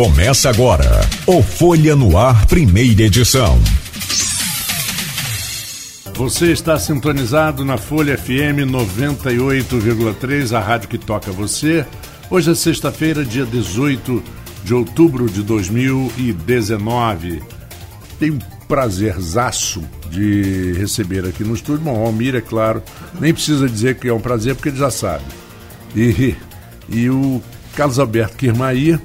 Começa agora o Folha no Ar, primeira edição. Você está sintonizado na Folha FM 98,3, a rádio que toca você. Hoje é sexta-feira, dia 18 de outubro de 2019. Tenho um prazerzaço de receber aqui no estúdio. Bom, Almir, é claro, nem precisa dizer que é um prazer, porque ele já sabe. E, e o Carlos Alberto Kirmaia,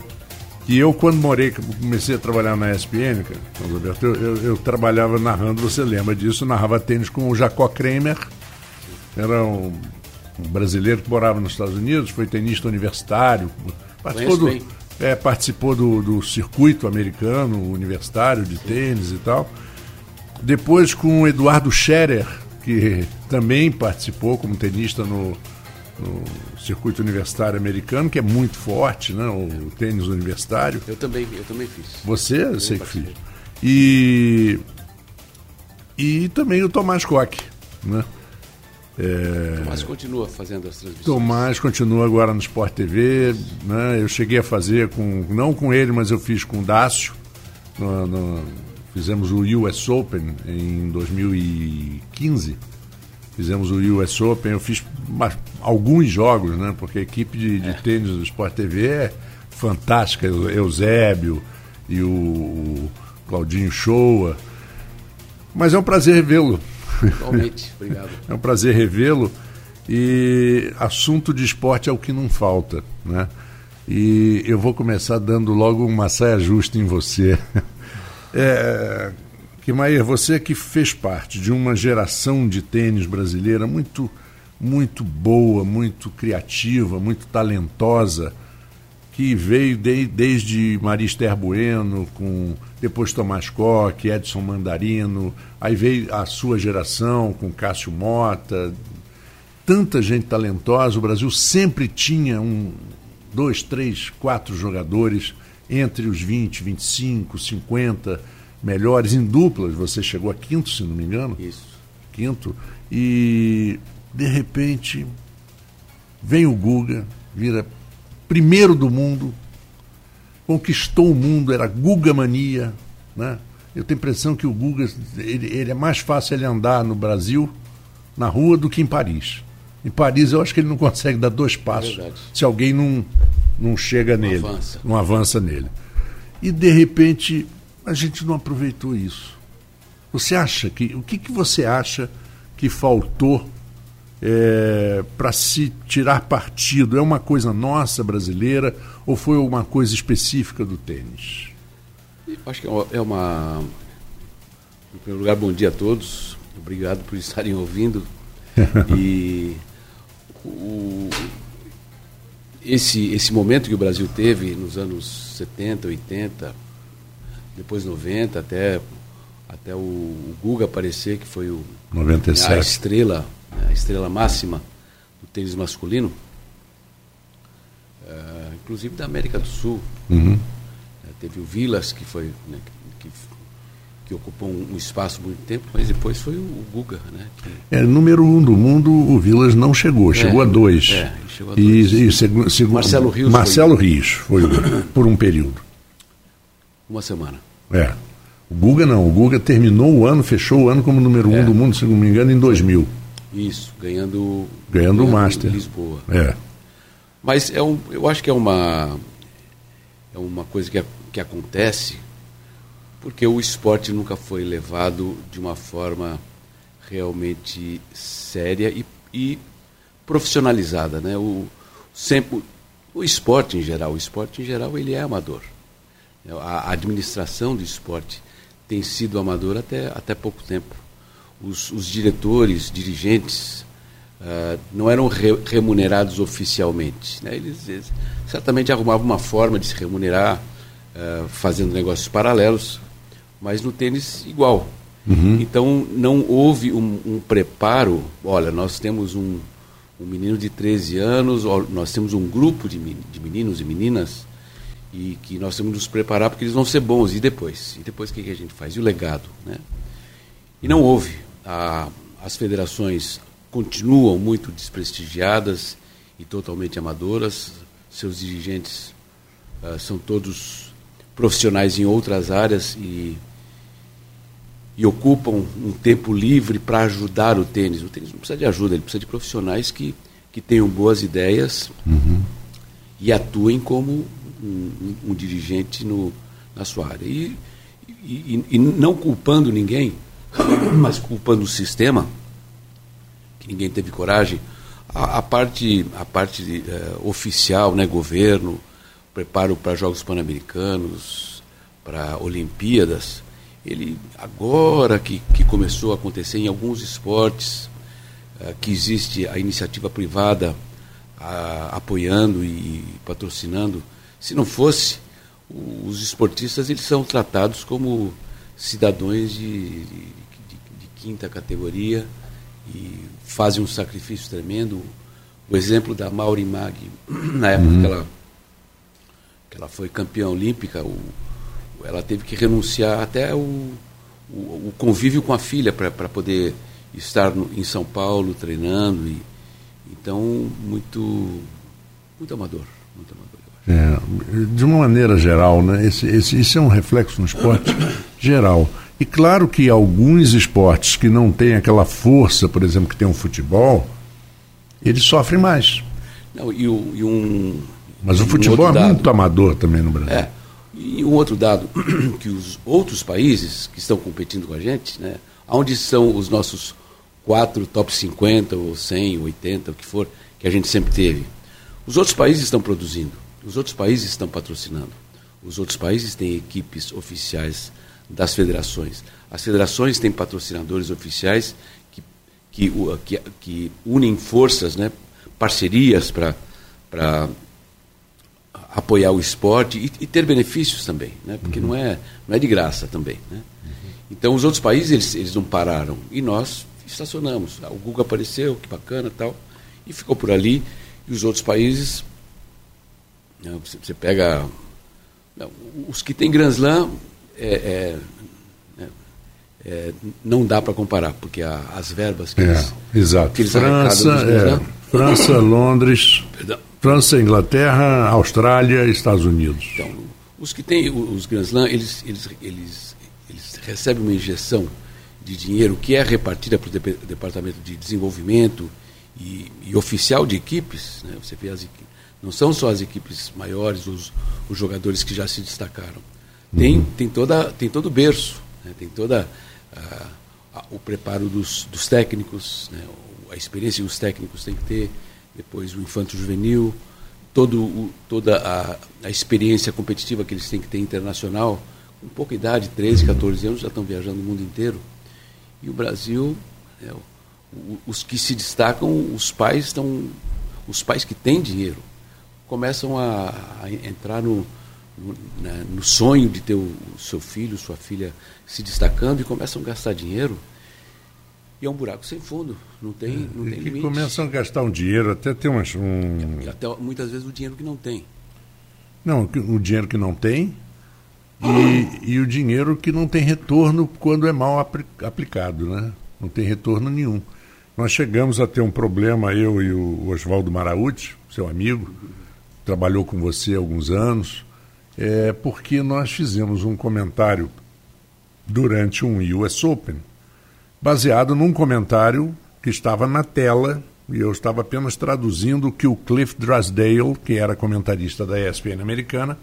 que eu, quando morei, comecei a trabalhar na ESPN, Carlos Alberto, eu, eu, eu, trabalhava narrando, você lembra disso, narrava tênis com o Jacó Kramer, era um, um brasileiro que morava nos Estados Unidos, foi tenista universitário, participou do, é, participou do, do circuito americano, universitário de tênis e tal. Depois com o Eduardo Scherer, que também participou como tenista no, no circuito universitário americano, que é muito forte, né? O tênis universitário. Eu também, eu também fiz. Você, eu sei que fiz. E e também o Tomás Koch, né? É... Tomás continua fazendo as transmissões. Tomás continua agora no Sport TV, né? Eu cheguei a fazer com não com ele, mas eu fiz com o Dácio. No, no, fizemos o US Open em 2015 fizemos o US Open, eu fiz alguns jogos, né? Porque a equipe de, de é. tênis do Sport TV é fantástica, Eusébio e o, o Claudinho Shoa. Mas é um prazer revê-lo. Igualmente, obrigado. é um prazer revê-lo. E assunto de esporte é o que não falta, né? E eu vou começar dando logo uma saia justa em você. É, que Maia, você que fez parte de uma geração de tênis brasileira muito, muito boa, muito criativa, muito talentosa, que veio de, desde Maria Esther Bueno, com depois Tomás Koch, Edson Mandarino, aí veio a sua geração com Cássio Mota, tanta gente talentosa. O Brasil sempre tinha um, dois, três, quatro jogadores entre os 20, 25, 50 melhores em duplas. Você chegou a quinto, se não me engano. Isso. Quinto. E, de repente, vem o Guga, vira primeiro do mundo, conquistou o mundo, era Guga Mania. Né? Eu tenho a impressão que o Guga, ele, ele é mais fácil ele andar no Brasil, na rua, do que em Paris. Em Paris, eu acho que ele não consegue dar dois passos é se alguém não, não chega não nele, avança. não avança nele. E, de repente, a gente não aproveitou isso. Você acha que. O que, que você acha que faltou é, para se tirar partido? É uma coisa nossa brasileira ou foi uma coisa específica do tênis? Acho que é uma. Em primeiro lugar, bom dia a todos. Obrigado por estarem ouvindo. e o, esse, esse momento que o Brasil teve nos anos 70, 80, depois 90, até, até o, o Guga aparecer, que foi o, 97. a estrela, né, a estrela máxima do tênis masculino, uh, inclusive da América do Sul. Uhum. Uh, teve o Vilas, que foi. Né, que, que ocupou um, espaço muito tempo, mas depois foi o, Guga, né? Que... É, número um do mundo, o Vilas não chegou, é, chegou a dois. É, chegou a dois. E, e segundo, Marcelo Rios. Marcelo foi... Rios foi por um período. Uma semana. É. O Guga não. O Guga terminou o ano, fechou o ano como número é. um do mundo, se não me engano, em 2000. Isso, ganhando, ganhando, o Master. Lisboa. É. Mas é um, eu acho que é uma, é uma coisa que, que acontece porque o esporte nunca foi levado de uma forma realmente séria e, e profissionalizada. Né? O, sempre, o esporte em geral, o esporte em geral ele é amador. A administração do esporte tem sido amadora até, até pouco tempo. Os, os diretores, dirigentes, uh, não eram re, remunerados oficialmente. Né? Eles, eles, certamente arrumavam uma forma de se remunerar uh, fazendo negócios paralelos, mas no tênis igual. Uhum. Então não houve um, um, preparo. Olha, nós temos um, um menino de 13 anos, nós temos um grupo de, de meninos e meninas e que nós temos que nos preparar porque eles vão ser bons. E depois? E depois o que, que a gente faz? E o legado? Né? E não houve. A, as federações continuam muito desprestigiadas e totalmente amadoras. Seus dirigentes uh, são todos profissionais em outras áreas e, e ocupam um tempo livre para ajudar o tênis. O tênis não precisa de ajuda, ele precisa de profissionais que, que tenham boas ideias uhum. e atuem como um, um, dirigente no, na sua área. E, e, e, não culpando ninguém, mas culpando o sistema, que ninguém teve coragem. A, a parte, a parte uh, oficial, né, governo, preparo para Jogos Pan-Americanos, para Olimpíadas, ele agora que, que começou a acontecer em alguns esportes, uh, que existe a iniciativa privada uh, apoiando e patrocinando, se não fosse, os esportistas eles são tratados como cidadãos de, de, de, de quinta categoria e fazem um sacrifício tremendo. O exemplo da Mauri Mag, na época uhum. que ela que ela foi campeã olímpica, o, ela teve que renunciar até o, o, o convívio com a filha para poder estar no, em São Paulo treinando. E, então, muito, muito amador. Muito amador é, de uma maneira geral, né? Esse, esse, isso é um reflexo no esporte geral. E claro que alguns esportes que não têm aquela força, por exemplo, que tem um futebol, eles sofrem mais. Não, e, e um, mas o futebol um é muito amador também no Brasil. É. E um outro dado, que os outros países que estão competindo com a gente, né, onde são os nossos quatro top 50 ou 100, 80, o que for, que a gente sempre teve. Os outros países estão produzindo, os outros países estão patrocinando, os outros países têm equipes oficiais das federações. As federações têm patrocinadores oficiais que, que, que, que unem forças, né, parcerias para apoiar o esporte e, e ter benefícios também, né? porque uhum. não, é, não é de graça também. Né? Uhum. Então os outros países eles, eles não pararam e nós estacionamos. O Google apareceu, que bacana tal, e ficou por ali. E os outros países, você, você, pega não, os que têm Grand Slam, é, é, né, é, não dá para comparar, porque a, as verbas que é, eles, exato. Que eles França, é, França, Londres. Perdão. França, Inglaterra, Austrália, Estados Unidos. Então, os que têm os Grand Slam, eles, eles, eles, eles recebem uma injeção de dinheiro que é repartida para o Departamento de Desenvolvimento e, e oficial de equipes. Né? Você vê as equipes. Não são só as equipes maiores, os, os jogadores que já se destacaram. Tem, uhum. tem, toda, tem todo o berço, né? tem toda a, a, o preparo dos, dos técnicos, né? a experiência que os técnicos têm que ter depois o infanto juvenil, todo o, toda a, a, experiência competitiva que eles têm que ter internacional, com pouca idade, 13, 14 anos, já estão viajando o mundo inteiro. E o Brasil, é, o, os que se destacam, os pais estão, os pais que têm dinheiro, começam a, a entrar no, no, na, no, sonho de ter o, o seu filho, sua filha se destacando e começam a gastar dinheiro e é um buraco sem fundo, não tem, é, não tem limite. começam a gastar um dinheiro, até tem umas, um... E até muitas vezes o dinheiro que não tem. Não, o dinheiro que não tem e, e o dinheiro que não tem retorno quando é mal aplicado, né? Não tem retorno nenhum. Nós chegamos a ter um problema, eu e o Oswaldo Maraúti, seu amigo, trabalhou com você há alguns anos, é, porque nós fizemos um comentário durante um US Open, baseado num comentário que estava na tela e eu estava apenas traduzindo que o Cliff Drysdale, que era comentarista da ESPN americana,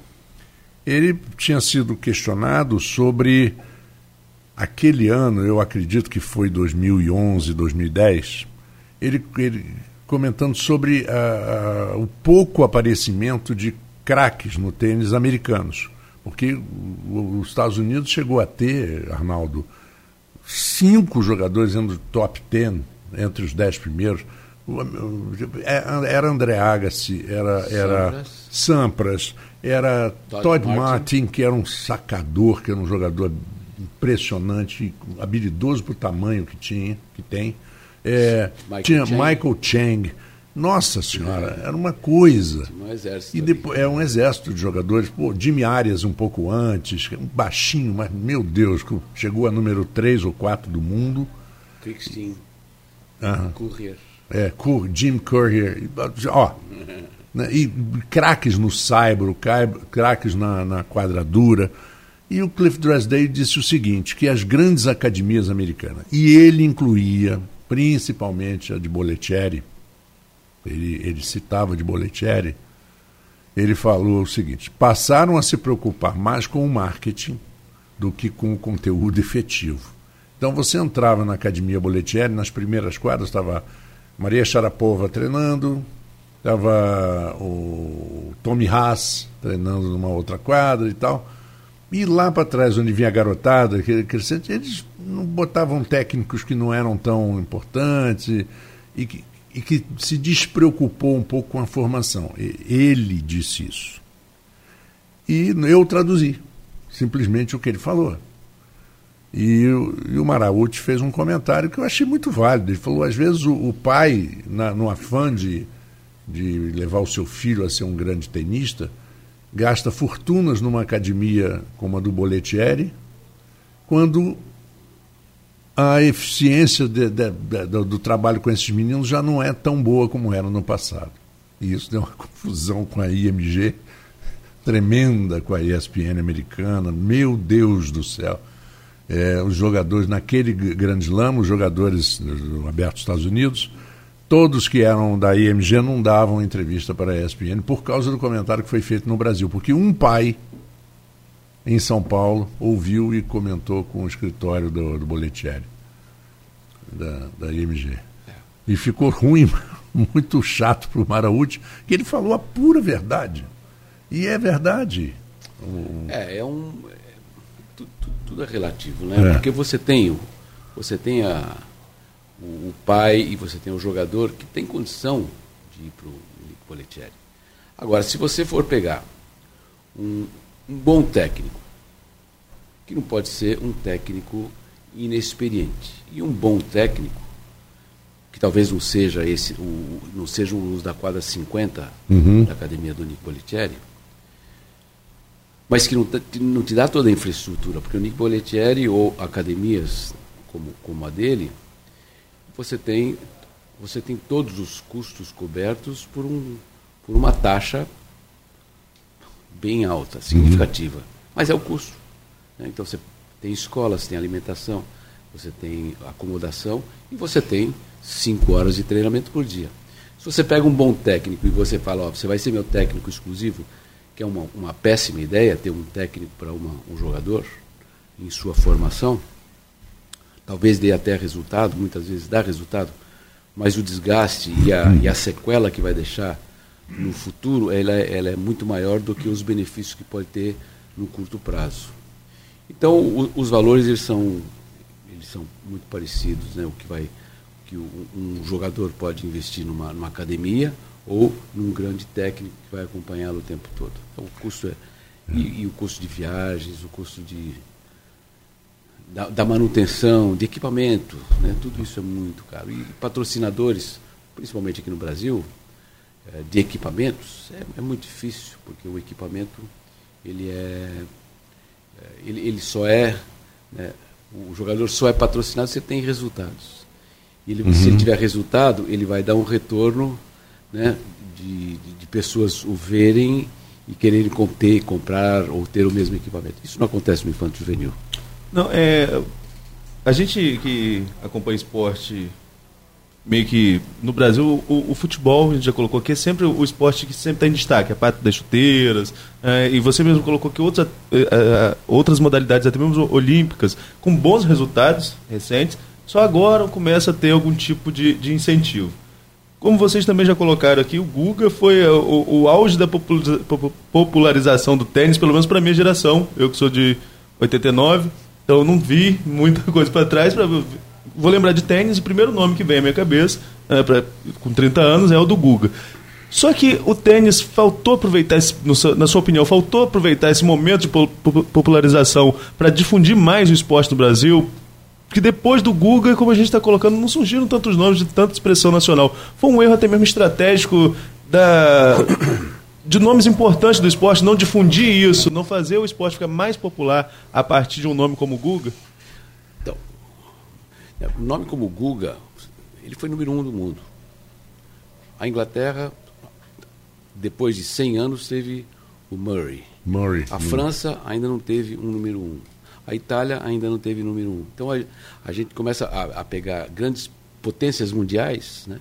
ele tinha sido questionado sobre aquele ano, eu acredito que foi 2011, 2010, ele, ele comentando sobre uh, uh, o pouco aparecimento de craques no tênis americanos. Porque os Estados Unidos chegou a ter, Arnaldo, cinco jogadores dentro do top ten, entre os dez primeiros. É, era André Agassi, era, era Sampras, era Todd, Todd Martin. Martin, que era um sacador, que era um jogador impressionante, habilidoso para o tamanho que tinha, que tem. É, Michael tinha Chang. Michael Chang. Nossa senhora, era uma coisa. Um exército e depois é um exército de jogadores. Pô, Jimmy Arias um pouco antes, um baixinho, mas meu Deus, chegou a número 3 ou 4 do mundo. Crickstein. Uhum. Courrier. É, Jim Courier. Ó, né, e craques no saibro, craques na, na quadradura. E o Cliff Dressdale disse o seguinte, que as grandes academias americanas, e ele incluía principalmente a de Boletieri, ele, ele citava de Boletieri, ele falou o seguinte, passaram a se preocupar mais com o marketing do que com o conteúdo efetivo. Então você entrava na Academia Boletieri, nas primeiras quadras estava Maria Sharapova treinando, Estava o Tommy Haas treinando numa outra quadra e tal. E lá para trás, onde vinha a garotada, crescente, eles não botavam técnicos que não eram tão importantes e que, e que se despreocupou um pouco com a formação. Ele disse isso. E eu traduzi simplesmente o que ele falou. E, e o Maraúti fez um comentário que eu achei muito válido. Ele falou: às vezes o, o pai, na, no afã de de levar o seu filho a ser um grande tenista, gasta fortunas numa academia como a do Boletieri, quando a eficiência de, de, de, do, trabalho com esses meninos já não é tão boa como era no passado. E isso deu uma confusão com a IMG tremenda com a ESPN americana. Meu Deus do céu! É, os jogadores, naquele grande lama, os jogadores do Aberto Estados Unidos, todos que eram da IMG não davam entrevista para a ESPN por causa do comentário que foi feito no Brasil. Porque um pai em São Paulo ouviu e comentou com o escritório do, do Boletieri, da, da IMG. E ficou ruim, muito chato para o Maraúti, que ele falou a pura verdade. E é verdade. É, é um. É, tudo, tudo, é relativo, né? É. Porque você tem, você tem a o, o, pai e você tem o jogador que tem condição de ir para o Boletieri. Agora, se você for pegar um, um bom técnico, que não pode ser um técnico inexperiente, e um bom técnico, que talvez não seja esse, o, não seja um uso da quadra 50 uhum. da academia do Nico Boletieri, mas que não, não te dá toda a infraestrutura, porque o Nico Boletieri ou academias como, como a dele, você tem, você tem todos os custos cobertos por, um, por uma taxa bem alta, significativa. Uhum. Mas é o custo. Né? Então você tem escolas, tem alimentação, você tem acomodação e você tem cinco horas de treinamento por dia. Se você pega um bom técnico e você fala, ó, você vai ser meu técnico exclusivo, que é uma, uma péssima ideia ter um técnico para um jogador em sua formação, talvez dê até resultado, muitas vezes dá resultado, mas o desgaste e a, e a sequela que vai deixar no futuro, ela, é, ela é muito maior do que os benefícios que pode ter no curto prazo. Então, o, os valores eles são, eles são muito parecidos, né? O que vai que um jogador pode investir numa, numa academia ou num grande técnico que vai acompanhá-lo o tempo todo. Então, o custo é e, e o custo de viagens, o custo de da, da, manutenção, de equipamento, né? tudo isso é muito caro. E patrocinadores, principalmente aqui no Brasil, é, de equipamentos, é, é, muito difícil, porque o equipamento ele é, é ele, ele só é, né? o jogador só é patrocinado se tem resultados. Ele, uhum. Se ele tiver resultado, ele vai dar um retorno né, de, de, de pessoas o verem e quererem ter, comprar ou ter o mesmo equipamento. Isso não acontece no infanto juvenil. Não, é. A gente que acompanha esporte meio que no Brasil o, o, futebol a gente já colocou aqui é sempre o esporte que sempre está em destaque a parte das chuteiras é, e você mesmo colocou que outras é, é, outras modalidades até mesmo olímpicas com bons resultados recentes só agora começa a ter algum tipo de, de incentivo como vocês também já colocaram aqui o Guga foi o, o auge da popularização do tênis pelo menos para minha geração eu que sou de 89 então eu não vi muita coisa para trás. Pra, vou lembrar de tênis, o primeiro nome que vem à minha cabeça, é, pra, com 30 anos, é o do Guga. Só que o tênis faltou aproveitar, esse, na sua opinião, faltou aproveitar esse momento de popularização para difundir mais o esporte no Brasil, que depois do Guga, como a gente está colocando, não surgiram tantos nomes de tanta expressão nacional. Foi um erro até mesmo estratégico da de nomes importantes do esporte, não difundir isso, não fazer o esporte ficar mais popular a partir de um nome como Guga? Então, um nome como Guga, ele foi número um do mundo. A Inglaterra, depois de 100 anos, teve o Murray. Murray. A França ainda não teve um número um. A Itália ainda não teve número um. Então a, a gente começa a, a, pegar grandes potências mundiais, né,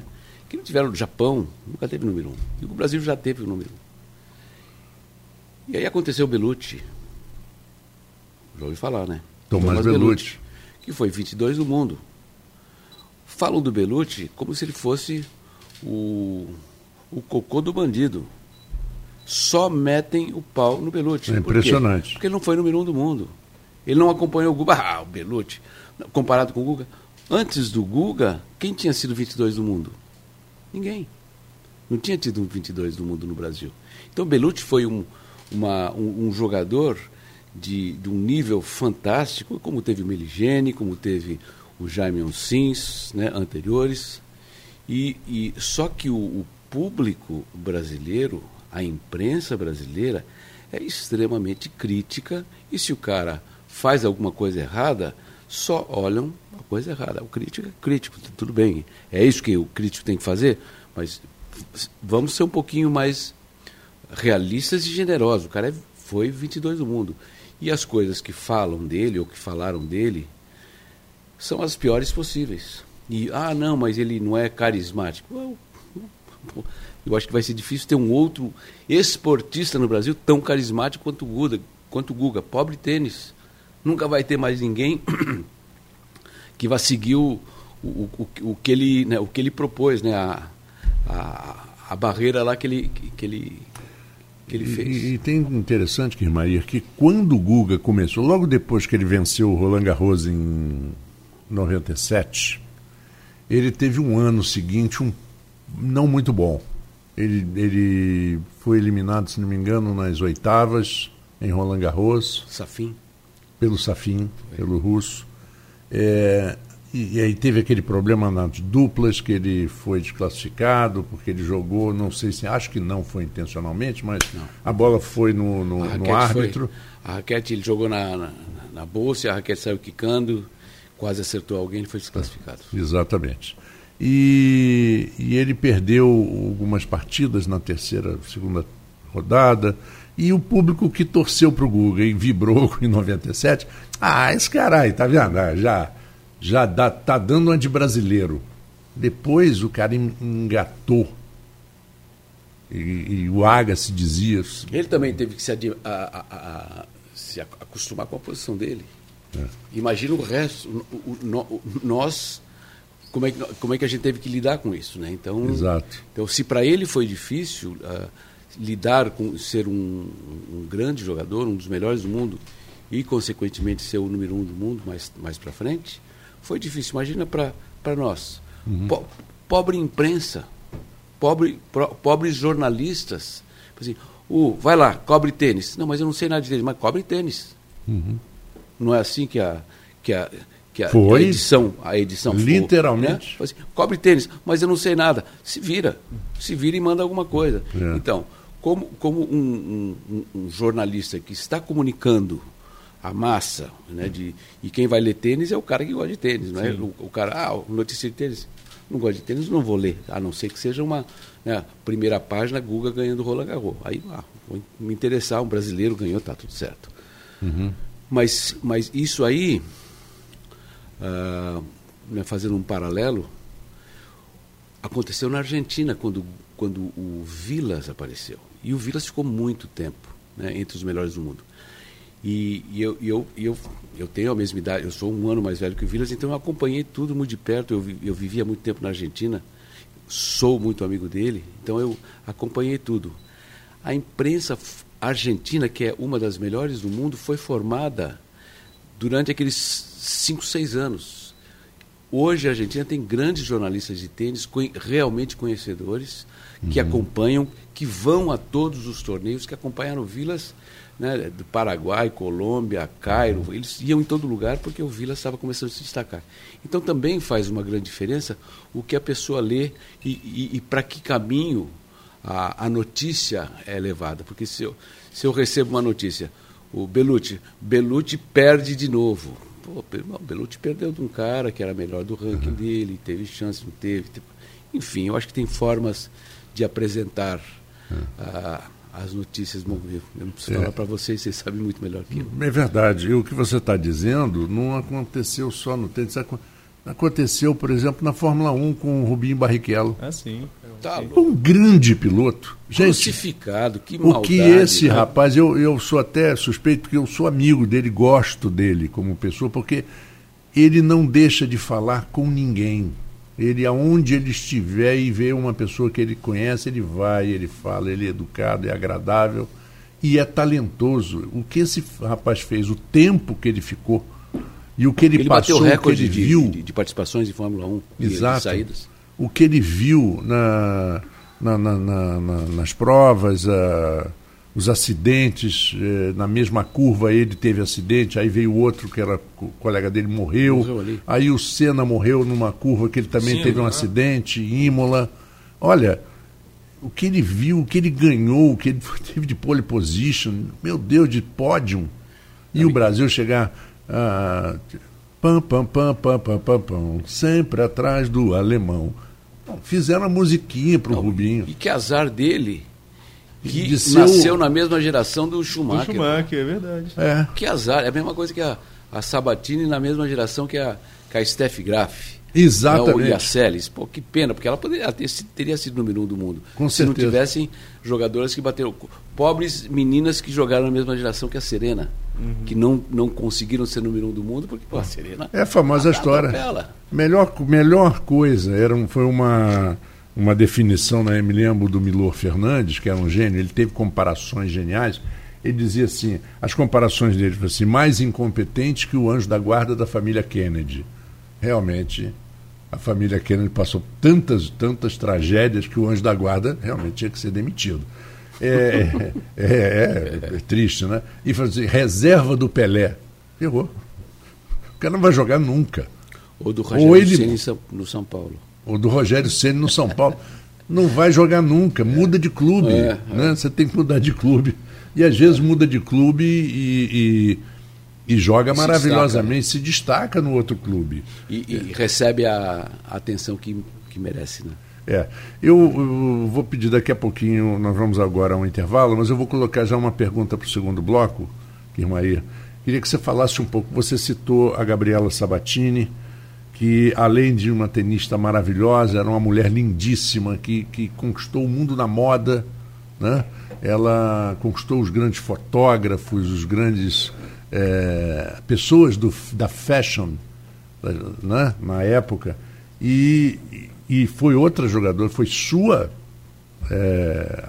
que não tiveram. O Japão nunca teve número um. E o Brasil já teve o número um. E aí aconteceu o Belucci. Já ouvi falar, né? Tomás, Tomás Belucci. Belucci. Que foi 22 do mundo. Falam do Belucci como se ele fosse o, o cocô do bandido. Só metem o pau no Belucci. É impressionante. Por Porque ele não foi número um do mundo. Ele não acompanhou o Guga. Ah, o Belucci. Comparado com o Guga. Antes do Guga, quem tinha sido 22 do mundo? Ninguém. Não tinha tido um 22 do mundo no Brasil. Então, Belucci foi um, uma, um, um jogador de, de, um nível fantástico, como teve o Meligene, como teve o Jaime Onsins, né, anteriores. E, e só que o, o público brasileiro, a imprensa brasileira, é extremamente crítica e se o cara faz alguma coisa errada, só olham a coisa errada. O crítico é crítico, tudo bem. É isso que o crítico tem que fazer, mas vamos ser um pouquinho mais realistas e generosos. O cara é, foi 22 do mundo. E as coisas que falam dele ou que falaram dele são as piores possíveis. E, ah, não, mas ele não é carismático. Eu, eu acho que vai ser difícil ter um outro esportista no Brasil tão carismático quanto o Guga. Quanto Guga. Pobre tênis. Nunca vai ter mais ninguém que vá seguir o, o, o, o, que, ele, né, o que ele propôs, né, a, a, a barreira lá que ele, que ele, que ele fez. E, e tem interessante, Kirmair, que quando o Guga começou, logo depois que ele venceu o Roland Garros em 97, ele teve um ano seguinte um não muito bom. Ele, ele foi eliminado, se não me engano, nas oitavas em Roland Garros. Safin pelo Safin, pelo russo. É, e, e, aí teve aquele problema nas duplas, que ele foi desclassificado, porque ele jogou, não sei se, acho que não foi intencionalmente, mas não. a bola foi no, no, no árbitro. Foi, a raquete ele jogou na, na, na bolsa, a raquete saiu quicando, quase acertou alguém e foi desclassificado. Exatamente. E, e ele perdeu algumas partidas na terceira, segunda rodada. E o público que torceu para o Guga e vibrou em 97, ah, esse cara aí, tá vendo? Ah, já, já dá, tá dando uma de brasileiro. Depois o cara engatou. E, e o Agassi dizia. Ele também teve que se, a, a, a, se acostumar com a posição dele. É. Imagina o resto. O, o, o, nós como é, que, como é que a gente teve que lidar com isso, né? Então, Exato. então se para ele foi difícil, uh, lidar com ser um, um, grande jogador, um dos melhores do mundo e consequentemente ser o número um do mundo mais mais para frente, foi difícil. Imagina para nós, uhum. po, pobre imprensa, pobre pro, pobres jornalistas, assim, uh, vai lá, cobre tênis. Não, mas eu não sei nada de tênis, mas cobre tênis. Uhum. Não é assim que a que a que a, Foi. a edição, a edição literalmente. For, né? assim, cobre tênis, mas eu não sei nada. Se vira, se vira e manda alguma coisa. É. Então, como, como um, um, um, jornalista que está comunicando a massa, né, de, e quem vai ler tênis é o cara que gosta de tênis, não é? O, o, cara, ah, notícia de tênis, não gosta de tênis, não vou ler, a não ser que seja uma né, primeira página, Guga ganhando Roland Garros. Aí, ah, vou me interessar, um brasileiro ganhou, tá tudo certo. Uhum. Mas, mas isso aí, uh, né, fazendo um paralelo, aconteceu na Argentina, quando, quando o Vilas apareceu. E o Vilas ficou muito tempo né, entre os melhores do mundo. E, e eu, eu, eu, eu tenho a mesma idade, eu sou um ano mais velho que o Vilas, então eu acompanhei tudo muito de perto. Eu, eu vivia muito tempo na Argentina, sou muito amigo dele, então eu acompanhei tudo. A imprensa argentina, que é uma das melhores do mundo, foi formada durante aqueles cinco, seis anos. Hoje a Argentina tem grandes jornalistas de tênis, realmente conhecedores, que uhum. acompanham, que vão a todos os torneios, que acompanharam Vilas né, do Paraguai, Colômbia, Cairo. Uhum. Eles iam em todo lugar porque o Vilas estava começando a se destacar. Então também faz uma grande diferença o que a pessoa lê e, e, e para que caminho a, a, notícia é levada. Porque se eu, se eu recebo uma notícia, o Belucci, Belucci perde de novo. Pô, o Belucci perdeu de um cara que era melhor do ranking uhum. dele, teve chance, não teve. Enfim, eu acho que tem formas de apresentar uh, as notícias. Bom, eu, eu não preciso é. falar para vocês, vocês sabem muito melhor que eu. É verdade. E o que você está dizendo não aconteceu só no tênis. Aconteceu, por exemplo, na Fórmula 1 com o Rubinho Barrichello. Ah, sim. Tá um grande piloto. Gente, Crucificado, que maldade. O que esse né? rapaz, eu, eu sou até suspeito, porque eu sou amigo dele, gosto dele como pessoa, porque ele não deixa de falar com ninguém. Ele, aonde ele estiver e vê uma pessoa que ele conhece, ele vai, ele fala, ele é educado, é agradável e é talentoso. O que esse rapaz fez, o tempo que ele ficou e o que ele, ele passou, bateu recorde o que ele de, viu. De, de, participações em Fórmula 1, Exato. de saídas. O que ele viu na, na, na, nas provas, uh, os acidentes, eh, na mesma curva ele teve acidente, aí veio outro que era colega dele, morreu. morreu aí o Senna morreu numa curva que ele também Sim, teve um né? acidente, Imola. Olha, o que ele viu, o que ele ganhou, o que ele teve de pole position, meu Deus, de pódio. E o Brasil chegar. Ah, pam, pam, pam, pam, pam, pam, pam, sempre atrás do alemão. Bom, fizeram a musiquinha para o Rubinho. E que azar dele que nasceu na mesma geração do Schumacher. Do Schumacher, é verdade. É. Que azar. É a mesma coisa que a, a Sabatini na mesma geração que a, que a Steph Graf. Exatamente. Né, e a Celis. Pô, que pena, porque ela poderia ter, teria sido número um do mundo. Com se certeza. não tivessem jogadoras que bateram. Pobres meninas que jogaram na mesma geração que a Serena. Uhum. Que não, não conseguiram ser número um do mundo, porque pô, a Serena. É a famosa história. Melhor, melhor coisa, era, foi uma uma definição, né, me lembro do Milor Fernandes, que era um gênio, ele teve comparações geniais. Ele dizia assim: as comparações dele foram assim, mais incompetente que o anjo da guarda da família Kennedy. Realmente, a família Kennedy passou tantas, tantas tragédias que o anjo da guarda realmente tinha que ser demitido. É, é, é, é triste, né? E falou assim: reserva do Pelé. Errou. O cara não vai jogar nunca. Ou do Rogério Ou ele... no São Paulo ou do Rogério Ceni no São Paulo, não vai jogar nunca, muda de clube. É, é. Né? Você tem que mudar de clube. E às vezes muda de clube e, e, e joga se maravilhosamente, destaca, né? se destaca no outro clube. E, e recebe a, a, atenção que, que merece, né? É, eu, eu, vou pedir daqui a pouquinho, nós vamos agora a um intervalo, mas eu vou colocar já uma pergunta para o segundo bloco, Irmaí. Queria que você falasse um pouco, você citou a Gabriela Sabatini, que além de uma tenista maravilhosa, era uma mulher lindíssima, que, que conquistou o mundo na moda, né? ela conquistou os grandes fotógrafos, os grandes é, pessoas do, da fashion né? na época, e, e foi outra jogadora, foi sua é,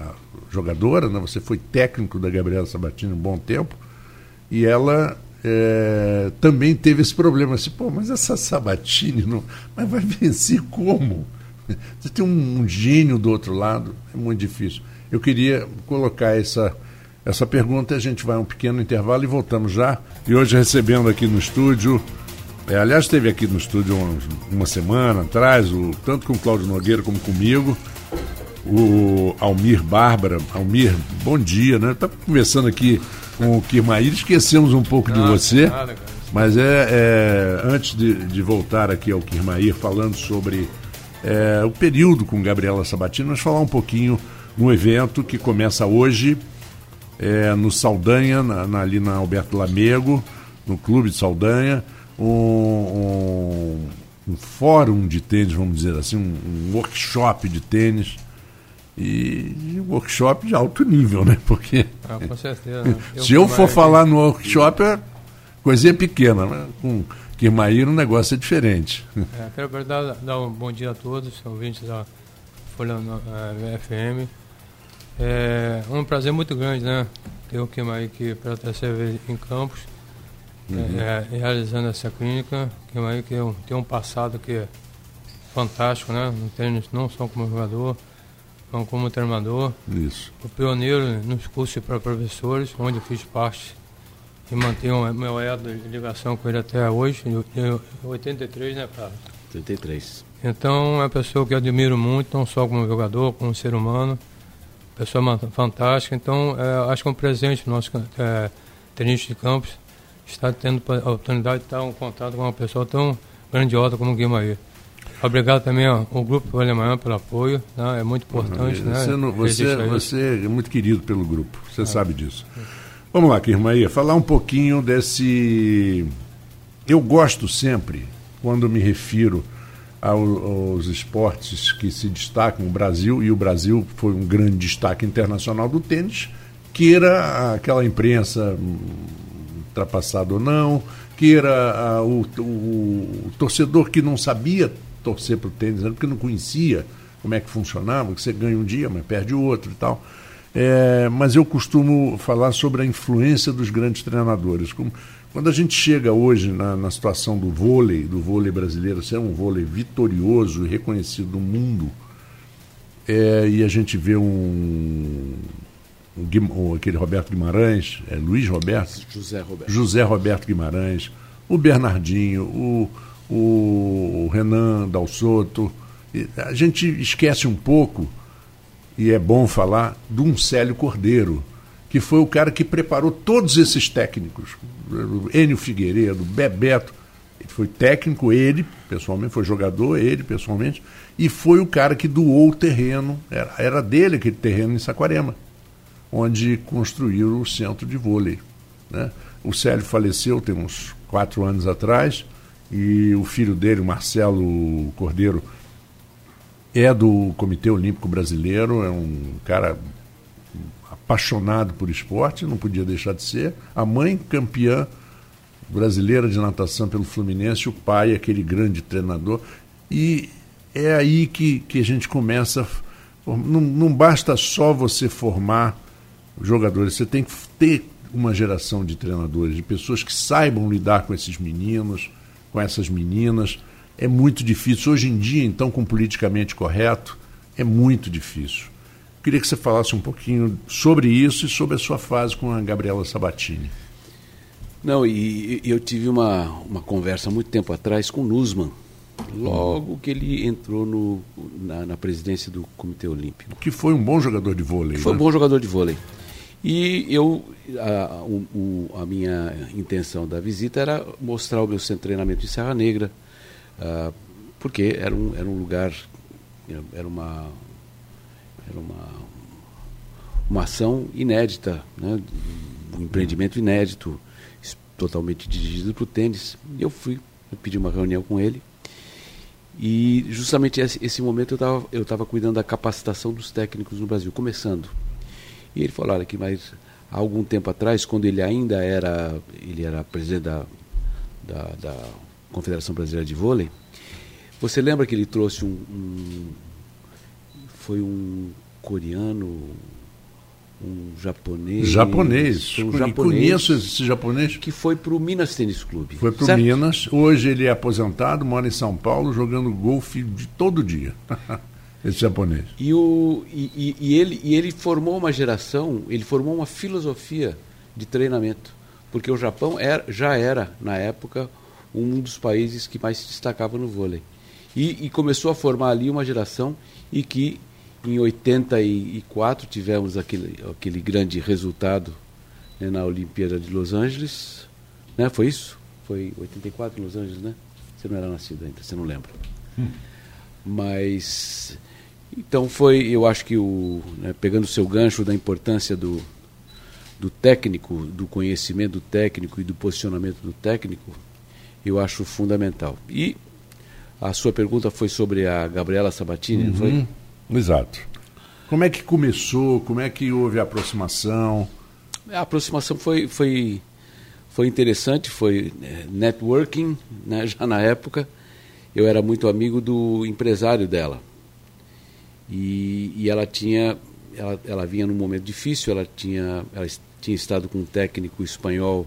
jogadora, né? você foi técnico da Gabriela Sabatini um bom tempo, e ela é, também teve esse problema. Assim, pô, mas essa Sabatini não, mas vai vencer como? Você tem um, um, gênio do outro lado, é muito difícil. Eu queria colocar essa, essa pergunta, a gente vai a um pequeno intervalo e voltamos já. E hoje recebendo aqui no estúdio, é, aliás, esteve aqui no estúdio uma, uma semana atrás, o, tanto com o Cláudio Nogueira como comigo, o Almir Bárbara. Almir, bom dia, né? Está conversando aqui com o Kirmaír, esquecemos um pouco de você. Nada, mas é, é antes de, de, voltar aqui ao Kirmaír, falando sobre é, o período com Gabriela Sabatini, nós falar um pouquinho no evento que começa hoje é, no Saldanha, na, na, ali na Alberto Lamego, no Clube de Saldanha, um, um, um fórum de tênis, vamos dizer assim, um, um workshop de tênis e, workshop de alto nível, né? Porque ah, com certeza. Né? Eu se eu for falar no workshop, é coisinha pequena, né? Com Kirmaíra o negócio é diferente. É, quero dar, dar, um bom dia a todos, ouvintes da Folha uh, FM. É um prazer muito grande, né? Ter o Kirmaí aqui pela terceira vez em Campos, uhum. é, realizando essa clínica. Kirmaí que tem um passado que é fantástico, né? No tênis, não só como jogador, então, como treinador. Isso. O pioneiro nos cursos para professores, onde fiz parte e mantenho meu elo de ligação com ele até hoje, em 83, né, Flávio? 83. Então, é uma pessoa que eu admiro muito, não só como jogador, como ser humano. Pessoa fantástica. Então, é, acho que é um presente nosso é, tenista de campos está tendo a oportunidade de estar em contato com uma pessoa tão grandiosa como o Guimarães. Obrigado também ao, ao Grupo Alemanha pelo apoio, né? é muito importante. Uhum. né? Você, não, você, você, é muito querido pelo grupo, você é. sabe disso. Vamos lá, Kirmaia, falar um pouquinho desse. Eu gosto sempre, quando me refiro aos esportes que se destacam, o Brasil, e o Brasil foi um grande destaque internacional do tênis, queira aquela imprensa ultrapassada ou não, queira o, o, o torcedor que não sabia torcer para o tênis, porque não conhecia como é que funcionava, que você ganha um dia, mas perde o outro e tal. É, mas eu costumo falar sobre a influência dos grandes treinadores. Como, quando a gente chega hoje na, na, situação do vôlei, do vôlei brasileiro, ser um vôlei vitorioso e reconhecido no mundo, é, e a gente vê um, um, aquele Roberto Guimarães, é Luiz Roberto? José Roberto. José Roberto Guimarães, o Bernardinho, o, o Renan Dalsoto. A gente esquece um pouco, e é bom falar, de um Célio Cordeiro, que foi o cara que preparou todos esses técnicos. Enio Figueiredo, Bebeto. Ele foi técnico, ele, pessoalmente, foi jogador, ele, pessoalmente, e foi o cara que doou o terreno, era, era dele aquele terreno em Saquarema, onde construíram o centro de vôlei. Né? O Célio faleceu tem uns quatro anos atrás, e o filho dele, o Marcelo Cordeiro, é do Comitê Olímpico Brasileiro, é um cara apaixonado por esporte, não podia deixar de ser. A mãe, campeã brasileira de natação pelo Fluminense, o pai, aquele grande treinador. E é aí que, que a gente começa. Não, não basta só você formar jogadores, você tem que ter uma geração de treinadores, de pessoas que saibam lidar com esses meninos com essas meninas. É muito difícil. Hoje em dia, então, com politicamente correto, é muito difícil. Queria que você falasse um pouquinho sobre isso e sobre a sua fase com a Gabriela Sabatini. Não, e, e eu tive uma, uma conversa muito tempo atrás com o Nusman, logo que ele entrou no, na, na, presidência do Comitê Olímpico. Que foi um bom jogador de vôlei. Foi né? um bom jogador de vôlei. E eu, a, o, a, minha intenção da visita era mostrar o meu centro de treinamento em Serra Negra, uh, porque era um, era um lugar, era uma, era uma, uma ação inédita, né? um empreendimento inédito, totalmente dirigido para o tênis. Eu fui, eu pedi uma reunião com ele. E justamente esse, esse momento eu estava eu tava cuidando da capacitação dos técnicos no Brasil, começando. E ele falou, olha que mais há algum tempo atrás, quando ele ainda era, ele era presidente da, da, da Confederação Brasileira de Vôlei, você lembra que ele trouxe um, um foi um coreano, um japonês. Japonês. Um japonês. Conheço esse japonês. Que foi para o Minas Tênis Clube. Foi para o Minas. Hoje ele é aposentado, mora em São Paulo, jogando golfe de todo dia. esse japonês. E, o, e, e, ele, e ele formou uma geração, ele formou uma filosofia de treinamento. Porque o Japão era, já era, na época, um dos países que mais se destacava no vôlei. E, e começou a formar ali uma geração e que em 84 tivemos aquele, aquele grande resultado né, na Olimpíada de Los Angeles. Né, foi isso? Foi 84 em Los Angeles, né? Você não era nascido ainda, você não lembra. Hum. Mas então foi, eu acho que o né, pegando o seu gancho da importância do, do técnico, do conhecimento do técnico e do posicionamento do técnico, eu acho fundamental. E a sua pergunta foi sobre a Gabriela Sabatini, uhum. foi? Exato. Como é que começou? Como é que houve a aproximação? A aproximação foi foi foi interessante, foi é, networking, né, já na época. Eu era muito amigo do empresário dela e, e ela tinha, ela, ela vinha num momento difícil, ela tinha, ela tinha estado com um técnico espanhol,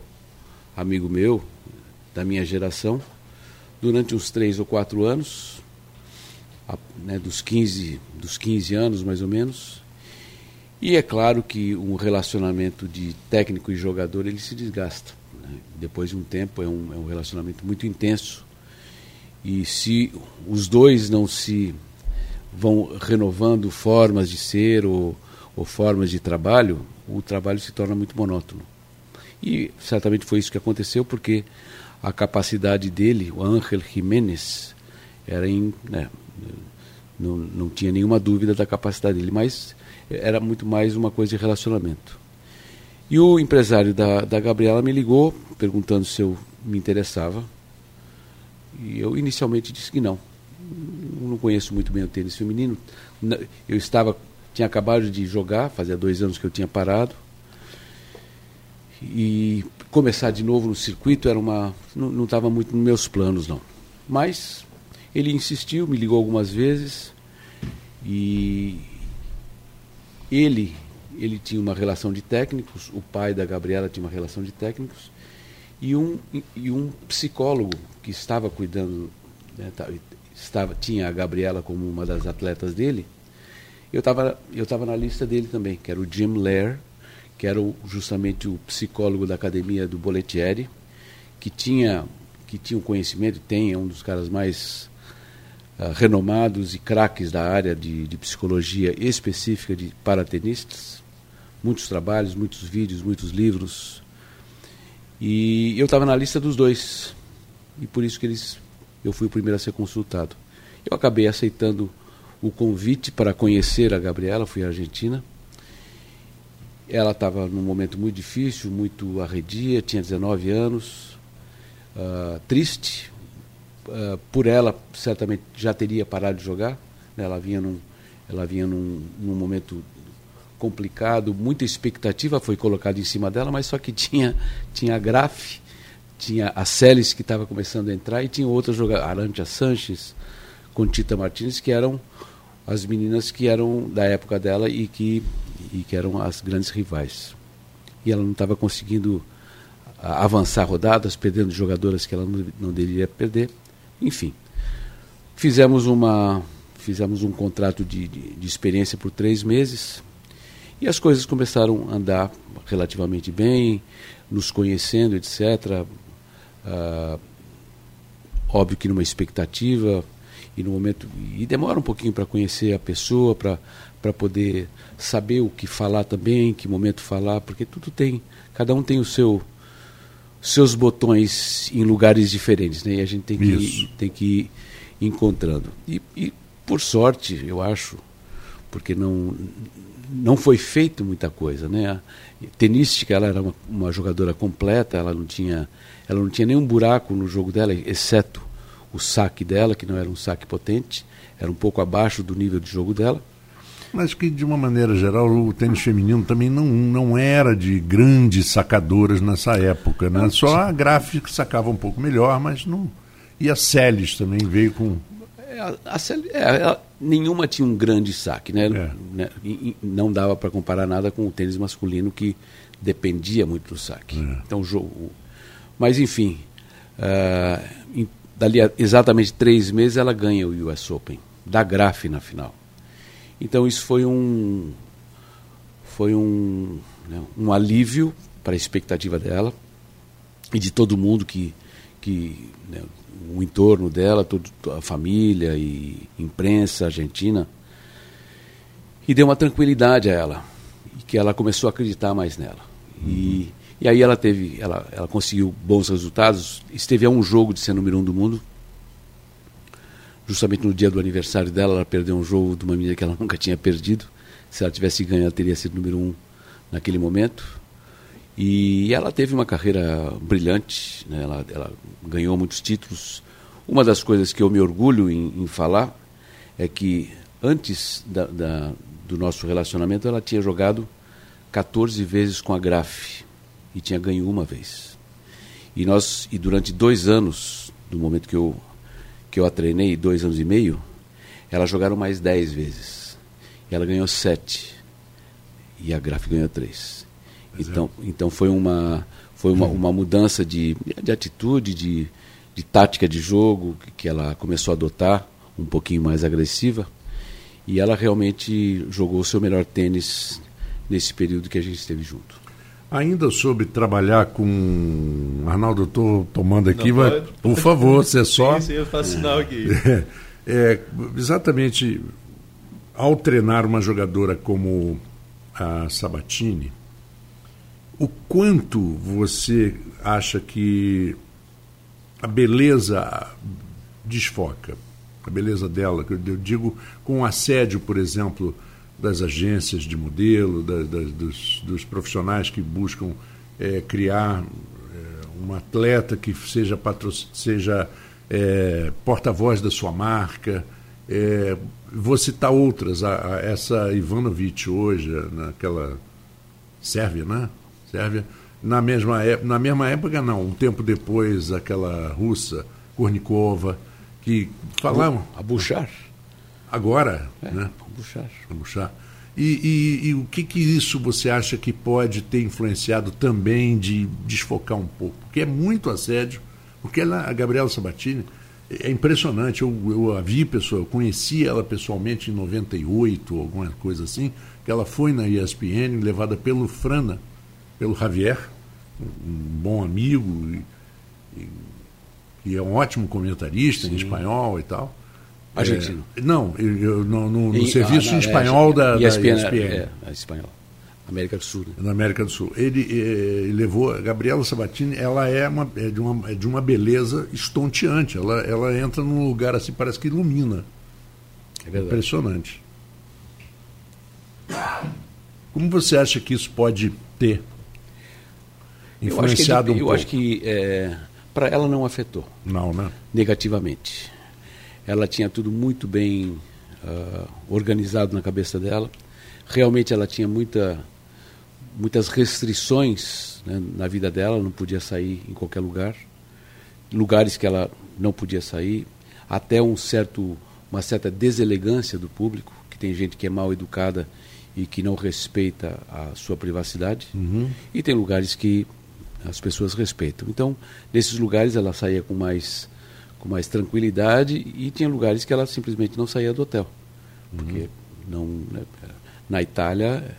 amigo meu, da minha geração, durante uns três ou quatro anos, a, né, dos, 15, dos 15 anos mais ou menos. E é claro que um relacionamento de técnico e jogador ele se desgasta. Né? Depois de um tempo é um, é um relacionamento muito intenso. E se os dois não se vão renovando formas de ser ou, ou formas de trabalho, o trabalho se torna muito monótono. E certamente foi isso que aconteceu, porque a capacidade dele, o Ángel Jiménez, era em, né, não, não tinha nenhuma dúvida da capacidade dele, mas era muito mais uma coisa de relacionamento. E o empresário da, da Gabriela me ligou perguntando se eu me interessava. E eu inicialmente disse que não. Não conheço muito bem o tênis feminino. Eu estava, tinha acabado de jogar, fazia dois anos que eu tinha parado. E começar de novo no circuito era uma. não estava muito nos meus planos, não. Mas ele insistiu, me ligou algumas vezes. E ele, ele tinha uma relação de técnicos, o pai da Gabriela tinha uma relação de técnicos, e um, e um psicólogo que estava cuidando, né, estava, tinha a Gabriela como uma das atletas dele, eu estava eu tava na lista dele também, que era o Jim Lair, que era o, justamente o psicólogo da academia do Boletieri, que tinha, que tinha um conhecimento, tem, é um dos caras mais uh, renomados e craques da área de, de psicologia específica de paratenistas. Muitos trabalhos, muitos vídeos, muitos livros. E eu estava na lista dos dois. E por isso que eles, eu fui o primeiro a ser consultado. Eu acabei aceitando o convite para conhecer a Gabriela, fui à Argentina. Ela estava num momento muito difícil, muito arredia, tinha 19 anos, uh, triste, uh, por ela certamente já teria parado de jogar. Né? Ela vinha num, ela vinha num, num momento complicado, muita expectativa foi colocada em cima dela, mas só que tinha tinha a Graf, tinha a Celis que estava começando a entrar e tinha outras jogadoras, Arantia Sanches, Contita Martinez, que eram as meninas que eram da época dela e que, e que eram as grandes rivais. E ela não estava conseguindo avançar rodadas, perdendo jogadoras que ela não, não deveria perder. Enfim, fizemos uma fizemos um contrato de, de, de, experiência por três meses e as coisas começaram a andar relativamente bem, nos conhecendo, etc. Ah, óbvio que numa expectativa e no momento e demora um pouquinho para conhecer a pessoa, para para poder saber o que falar também, que momento falar, porque tudo tem, cada um tem o seu seus botões em lugares diferentes, né? E a gente tem que, ir, tem que ir encontrando. E, e, por sorte, eu acho, porque não não foi feito muita coisa, né? Tenística, ela era uma, uma, jogadora completa, ela não tinha ela não tinha nenhum buraco no jogo dela, exceto o saque dela, que não era um saque potente, era um pouco abaixo do nível de jogo dela mas que de uma maneira geral o tênis feminino também não, não era de grandes sacadoras nessa época, né? Só a gráfica sacava um pouco melhor, mas não. E a Celis também veio com. É, a, a é, nenhuma tinha um grande saque, né? É. né? E, e não dava para comparar nada com o tênis masculino que dependia muito do saque. É. Então o jogo. Mas enfim, uh, em, dali a exatamente três meses ela ganha o US Open da Graf na final. Então isso foi um foi um, né, um alívio para a expectativa dela e de todo mundo que que né, o entorno dela, todo, a família e imprensa argentina e deu uma tranquilidade a ela e que ela começou a acreditar mais nela e e aí ela teve ela ela conseguiu bons resultados esteve a um jogo de ser número um do mundo justamente no dia do aniversário dela, ela perdeu um jogo de uma menina que ela nunca tinha perdido. Se ela tivesse ganho, ela teria sido número um naquele momento. E ela teve uma carreira brilhante, né? ela, ela, ganhou muitos títulos. Uma das coisas que eu me orgulho em, em falar é que antes da, da, do nosso relacionamento ela tinha jogado 14 vezes com a Graf e tinha ganho uma vez. E nós e durante dois anos, do momento que eu que eu a treinei, dois anos e meio, elas jogaram mais dez vezes. E ela ganhou sete. E a Graf ganhou três. Então, é. então foi uma, foi uma, uma mudança de, de atitude, de, de tática de jogo que, ela começou a adotar, um pouquinho mais agressiva. E ela realmente jogou o seu melhor tênis nesse período que a gente esteve junto. Ainda sobre trabalhar com. Arnaldo, eu estou tomando aqui, Não, mas, por favor, você só. Sim, sim, eu faço sinal aqui. É, é, exatamente, ao treinar uma jogadora como a Sabatini, o quanto você acha que a beleza desfoca? a beleza dela. Eu digo com o assédio, por exemplo, das agências de modelo, da, da, dos, dos, profissionais que buscam é, criar é, um atleta que seja, seja é, porta-voz da sua marca. É, vou citar outras. A, a, essa Ivanovic hoje, naquela Sérvia, né? Sérvia. Na mesma, na mesma época, não. Um tempo depois, aquela russa, Kornikova, que falavam... A Bouchard. Agora, é, né? A Bouchard. E, e, e, o que, que isso você acha que pode ter influenciado também de desfocar um pouco? Porque é muito assédio, porque ela, a Gabriela Sabatini é impressionante. Eu, eu a vi, pessoa, eu conheci ela pessoalmente em 98, alguma coisa assim, que ela foi na ESPN, levada pelo Frana, pelo Javier, um bom amigo, e, e é um ótimo comentarista Sim. em espanhol e tal. Argentino. É, não, eu, eu, no, no, no serviço ah, em espanhol é, da, ESPN, da ESPN. É, é, espanhol. América do Sul. Né? Na América do Sul. Ele, ele levou a Gabriela Sabatini, ela é, uma, é, de uma, é de uma beleza estonteante. Ela, ela entra num lugar assim, parece que ilumina. É Impressionante. Como você acha que isso pode ter influenciado eu acho que, um é, para ela não afetou. Não, né? Negativamente. Ela tinha tudo muito bem uh, organizado na cabeça dela. Realmente ela tinha muita muitas restrições né, na vida dela, não podia sair em qualquer lugar, lugares que ela não podia sair, até um certo, uma certa deselegância do público, que tem gente que é mal educada e que não respeita a sua privacidade, uhum. e tem lugares que as pessoas respeitam. Então, nesses lugares ela saía com mais com mais tranquilidade e tinha lugares que ela simplesmente não saía do hotel, porque uhum. não né, na Itália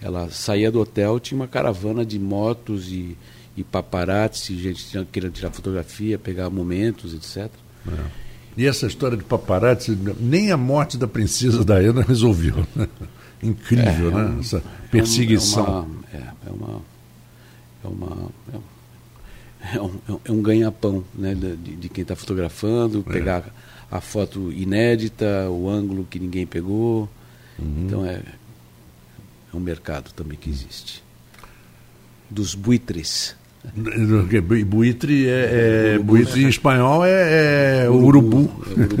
ela saía do hotel, tinha uma caravana de motos e, e paparazzi, gente querendo tirar fotografia, pegar momentos, etc. É. E essa história de paparazzi, nem a morte da princesa Diana resolveu. Né? Incrível, é, né? essa perseguição. É uma. É, uma, é uma é um, é um ganha-pão né, de, de quem está fotografando, é. pegar a foto inédita, o ângulo que ninguém pegou. Uhum. Então é, é um mercado também que existe. Dos buitres. Buitre é, é buitre em espanhol é, é urubu. urubu.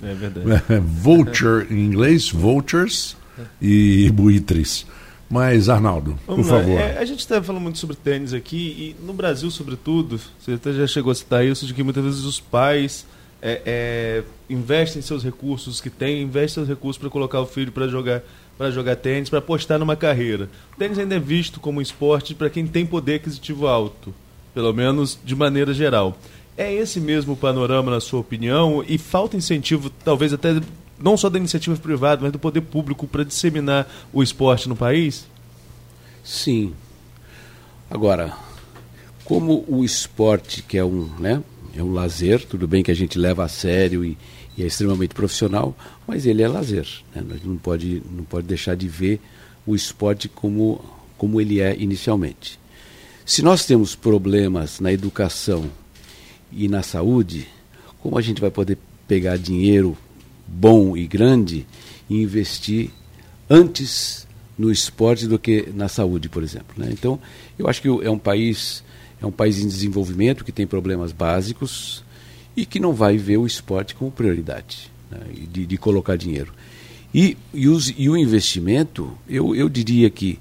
É, é verdade. Vulture em inglês, vultures e buitres. Mas, Arnaldo, Vamos por lá. favor. É, a gente está falando muito sobre tênis aqui, e no Brasil, sobretudo, você até já chegou a citar isso, de que muitas vezes os pais é, é, investem seus recursos que têm, investem seus recursos para colocar o filho para jogar para jogar tênis, para apostar numa carreira. O tênis ainda é visto como um esporte para quem tem poder aquisitivo alto, pelo menos de maneira geral. É esse mesmo o panorama, na sua opinião? E falta incentivo, talvez até não só da iniciativa privada, mas do poder público para disseminar o esporte no país? Sim. Agora, como o esporte, que é um, né, é um lazer, tudo bem que a gente leva a sério e, e é extremamente profissional, mas ele é lazer. Né? A gente não pode, não pode deixar de ver o esporte como, como ele é inicialmente. Se nós temos problemas na educação e na saúde, como a gente vai poder pegar dinheiro bom e grande investir antes no esporte do que na saúde, por exemplo. Né? Então, eu acho que é um país é um país em desenvolvimento que tem problemas básicos e que não vai ver o esporte como prioridade né? de, de, colocar dinheiro. E, e, os, e o investimento, eu, eu diria que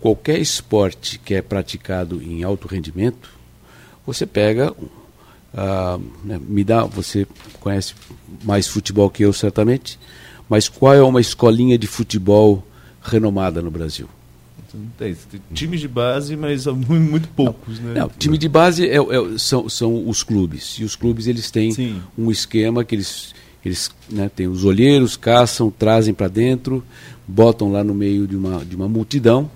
qualquer esporte que é praticado em alto rendimento, você pega ah, né, me dá, você conhece mais futebol que eu certamente, mas qual é uma escolinha de futebol renomada no Brasil? Tem, tem times de base, mas muito poucos, não, né? Não, time de base é, é, são, são os clubes. E os clubes eles têm Sim. um esquema que eles, eles né, têm os olheiros, caçam, trazem para dentro, botam lá no meio de uma, de uma multidão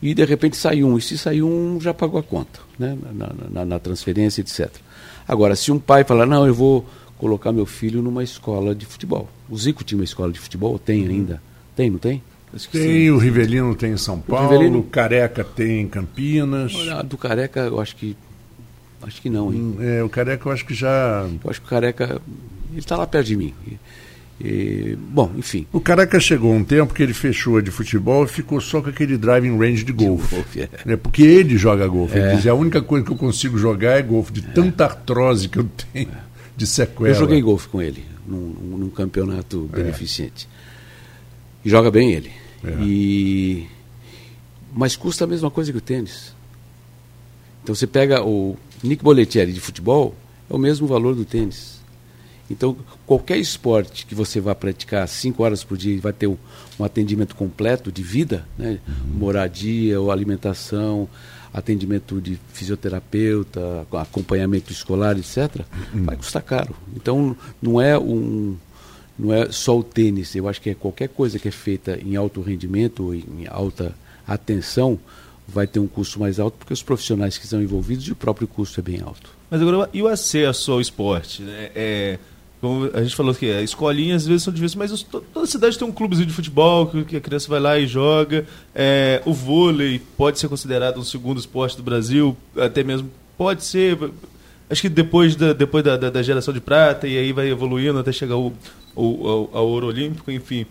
e de repente sai um. E se sai um, já pagou a conta, né? na, na, na transferência, etc. Agora, se um pai falar, não, eu vou colocar meu filho numa escola de futebol. O Zico tinha uma escola de futebol? Tem uhum. ainda? Tem, não tem? tem, sim. o Rivelino tem em São Paulo, o, Rivelino... o Careca tem em Campinas. Olha, do Careca eu acho que. Acho que não, hein? Hum, é, o Careca eu acho que já. Eu acho que o Careca Ele está lá perto de mim. E, bom, enfim. O Caraca chegou um tempo que ele fechou de futebol e ficou só com aquele driving range de golfe. golfe é. é. Porque ele joga golfe. Ele é. dizia, a única coisa que eu consigo jogar é golfe, de é. tanta artrose que eu tenho de sequela. Eu joguei golfe com ele, num, num campeonato é. beneficente. E joga bem ele. É. E... Mas custa a mesma coisa que o tênis. Então você pega o Nick Bollettieri de futebol, é o mesmo valor do tênis. Então, qualquer esporte que você vá praticar cinco horas por dia e vai ter um, um atendimento completo de vida, né? Uhum. moradia ou alimentação, atendimento de fisioterapeuta, acompanhamento escolar, etc., uhum. vai custar caro. Então, não é um não é só o tênis. Eu acho que é qualquer coisa que é feita em alto rendimento ou em alta atenção vai ter um custo mais alto porque os profissionais que estão envolvidos e o próprio custo é bem alto. Mas agora, e o acesso ao esporte? Né? É, como a gente falou que a escolinhas às vezes são difíceis, mas os, toda cidade tem um clubezinho de futebol que, a criança vai lá e joga. É, o vôlei pode ser considerado um segundo esporte do Brasil, até mesmo pode ser. Acho que depois da, depois da, da, da geração de prata e aí vai evoluindo até chegar ao, ao, ao, ao ouro olímpico, enfim.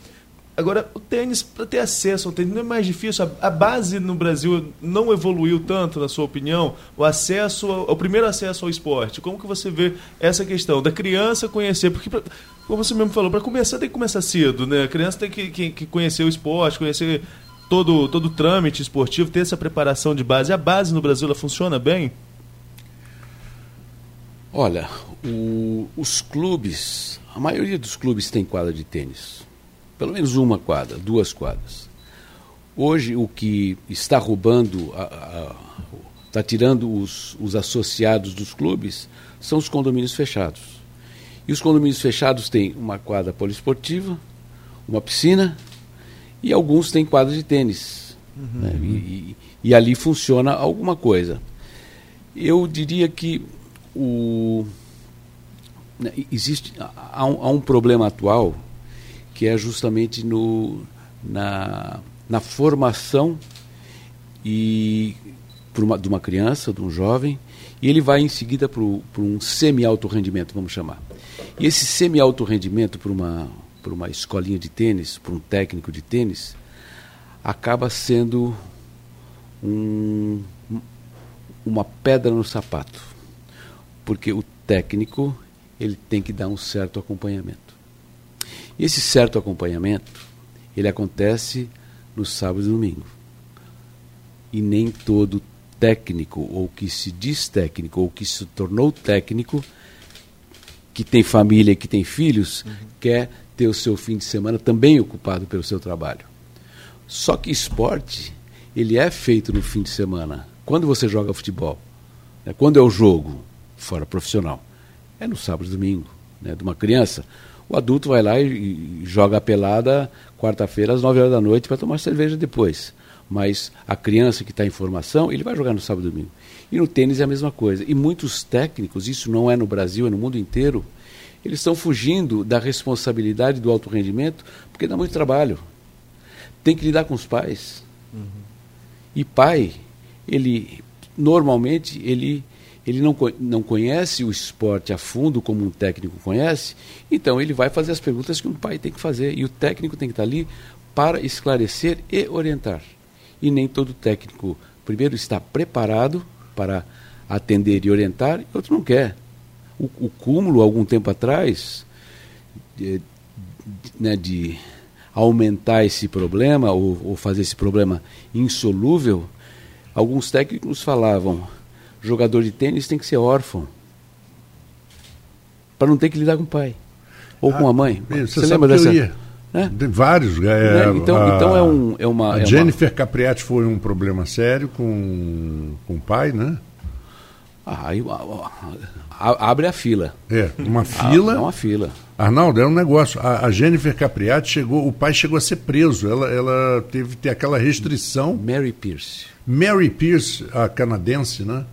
Agora, o tênis, para ter acesso ao tênis, não é mais difícil? A, base no Brasil não evoluiu tanto, na sua opinião? O acesso, o primeiro acesso ao esporte. Como que você vê essa questão da criança conhecer? Porque, pra, como você mesmo falou, para começar tem que começar cedo, né? A criança tem que, que, que conhecer o esporte, conhecer todo, todo o trâmite esportivo, ter essa preparação de base. A base no Brasil, ela funciona bem? Olha, o, os clubes, a maioria dos clubes tem quadra de tênis pelo menos uma quadra, duas quadras. Hoje, o que está roubando, está tirando os, os associados dos clubes, são os condomínios fechados. E os condomínios fechados têm uma quadra poliesportiva, uma piscina e alguns têm quadra de tênis. Uhum. Né? E, e, e, ali funciona alguma coisa. Eu diria que o, né, existe, há um, há um problema atual que é justamente no, na, na formação e uma, de uma criança, de um jovem, e ele vai em seguida para um semi-alto rendimento, vamos chamar. E esse semi-alto rendimento para uma, uma escolinha de tênis, para um técnico de tênis, acaba sendo um, uma pedra no sapato. Porque o técnico ele tem que dar um certo acompanhamento. Esse certo acompanhamento, ele acontece no sábado e domingo. E nem todo técnico, ou que se diz técnico, ou que se tornou técnico, que tem família, que tem filhos, uhum. quer ter o seu fim de semana também ocupado pelo seu trabalho. Só que esporte, ele é feito no fim de semana. Quando você joga futebol, né, quando é o jogo, fora profissional, é no sábado e domingo. Né, de uma criança, o adulto vai lá e, e joga a pelada quarta-feira às 9 horas da noite para tomar cerveja depois. Mas a criança que está em formação, ele vai jogar no sábado e domingo. E no tênis é a mesma coisa. E muitos técnicos, isso não é no Brasil, é no mundo inteiro, eles estão fugindo da responsabilidade do alto rendimento porque dá muito trabalho. Tem que lidar com os pais. Uhum. E pai, ele normalmente ele ele não, não conhece o esporte a fundo como um técnico conhece, então ele vai fazer as perguntas que um pai tem que fazer. E o técnico tem que estar ali para esclarecer e orientar. E nem todo técnico, primeiro, está preparado para atender e orientar, e outro não quer. O, o cúmulo, algum tempo atrás, de, né, de aumentar esse problema, ou, ou fazer esse problema insolúvel, alguns técnicos falavam jogador de tênis tem que ser órfão. Para não ter que lidar com o pai. Ou ah, com a mãe. Você, lembra dessa? Né? Tem vários. É, né? então, a, então é, um, é uma. A é Jennifer uma... Capriati foi um problema sério com, com o pai, né? Ah, aí, abre a fila. É, uma fila. Ah, é uma fila. Arnaldo, é um negócio. A, a, Jennifer Capriati chegou, o pai chegou a ser preso. Ela, ela teve ter aquela restrição. Mary Pierce. Mary Pierce, a canadense, né?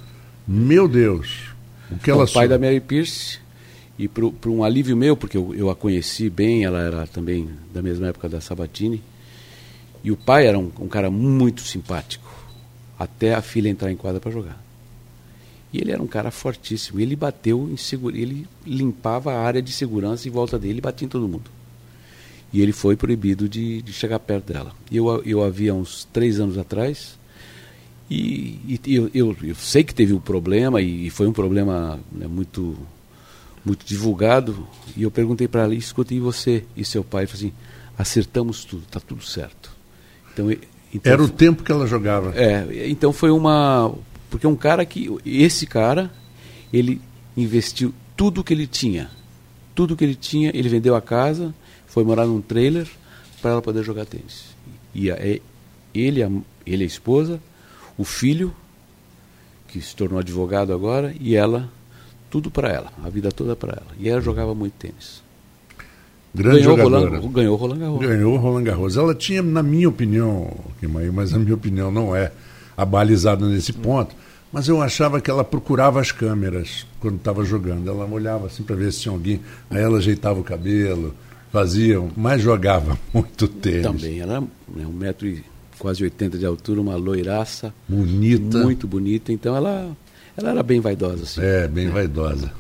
Meu Deus. O que ela O pai da Mary Pierce, e para um alívio meu, porque eu, eu, a conheci bem, ela era também da mesma época da Sabatini, e o pai era um, um cara muito simpático, até a filha entrar em quadra para jogar. E ele era um cara fortíssimo. Ele bateu em segura, ele limpava a área de segurança em volta dele e batia em todo mundo. E ele foi proibido de, de chegar perto dela. E eu, eu havia uns três anos atrás, e, e eu, eu, eu, sei que teve um problema, e foi um problema né, muito, muito divulgado. E eu perguntei para ela: escuta, e você e seu pai? Ele falou assim: acertamos tudo, está tudo certo. Então, então, Era o tempo que ela jogava. É, então foi uma. Porque um cara que. Esse cara, ele investiu tudo que ele tinha. Tudo que ele tinha, ele vendeu a casa, foi morar num trailer para ela poder jogar tênis. E a, ele, a, ele, a esposa, o filho, que se tornou advogado agora, e ela, tudo para ela, a vida toda para ela. E ela jogava muito tênis. Grande ganhou jogadora. Roland, ganhou Roland Garros. Ganhou Roland Garros. Ela tinha, na minha opinião, mas a minha opinião não é abalizada nesse ponto, mas eu achava que ela procurava as câmeras quando estava jogando. Ela olhava assim para ver se tinha alguém, aí ela ajeitava o cabelo, fazia, mas jogava muito tênis. Também, ela é um metro e quase 80 de altura, uma loiraça. Bonita. Muito bonita, então ela, ela era bem vaidosa. Assim. É, bem é. vaidosa.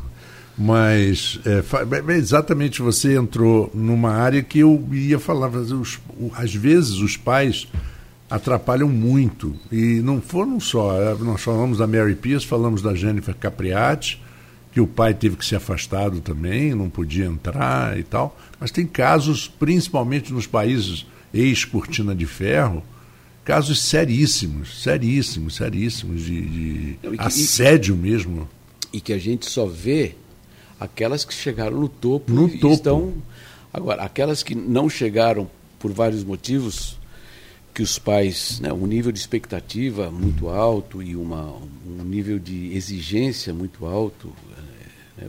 Mas é, exatamente você entrou numa área que eu ia falar, os, às vezes os pais atrapalham muito. E não foram só. É, nós falamos da Mary Pierce, falamos da Jennifer Capriati, que o pai teve que ser afastado também, não podia entrar e tal. Mas tem casos, principalmente nos países ex-cortina de ferro, casos seríssimos, seríssimos, seríssimos, de, de não, que, assédio e, mesmo. E que a gente só vê aquelas que chegaram no topo no topo. estão agora aquelas que não chegaram por vários motivos que os pais né, um nível de expectativa muito alto e uma um nível de exigência muito alto é,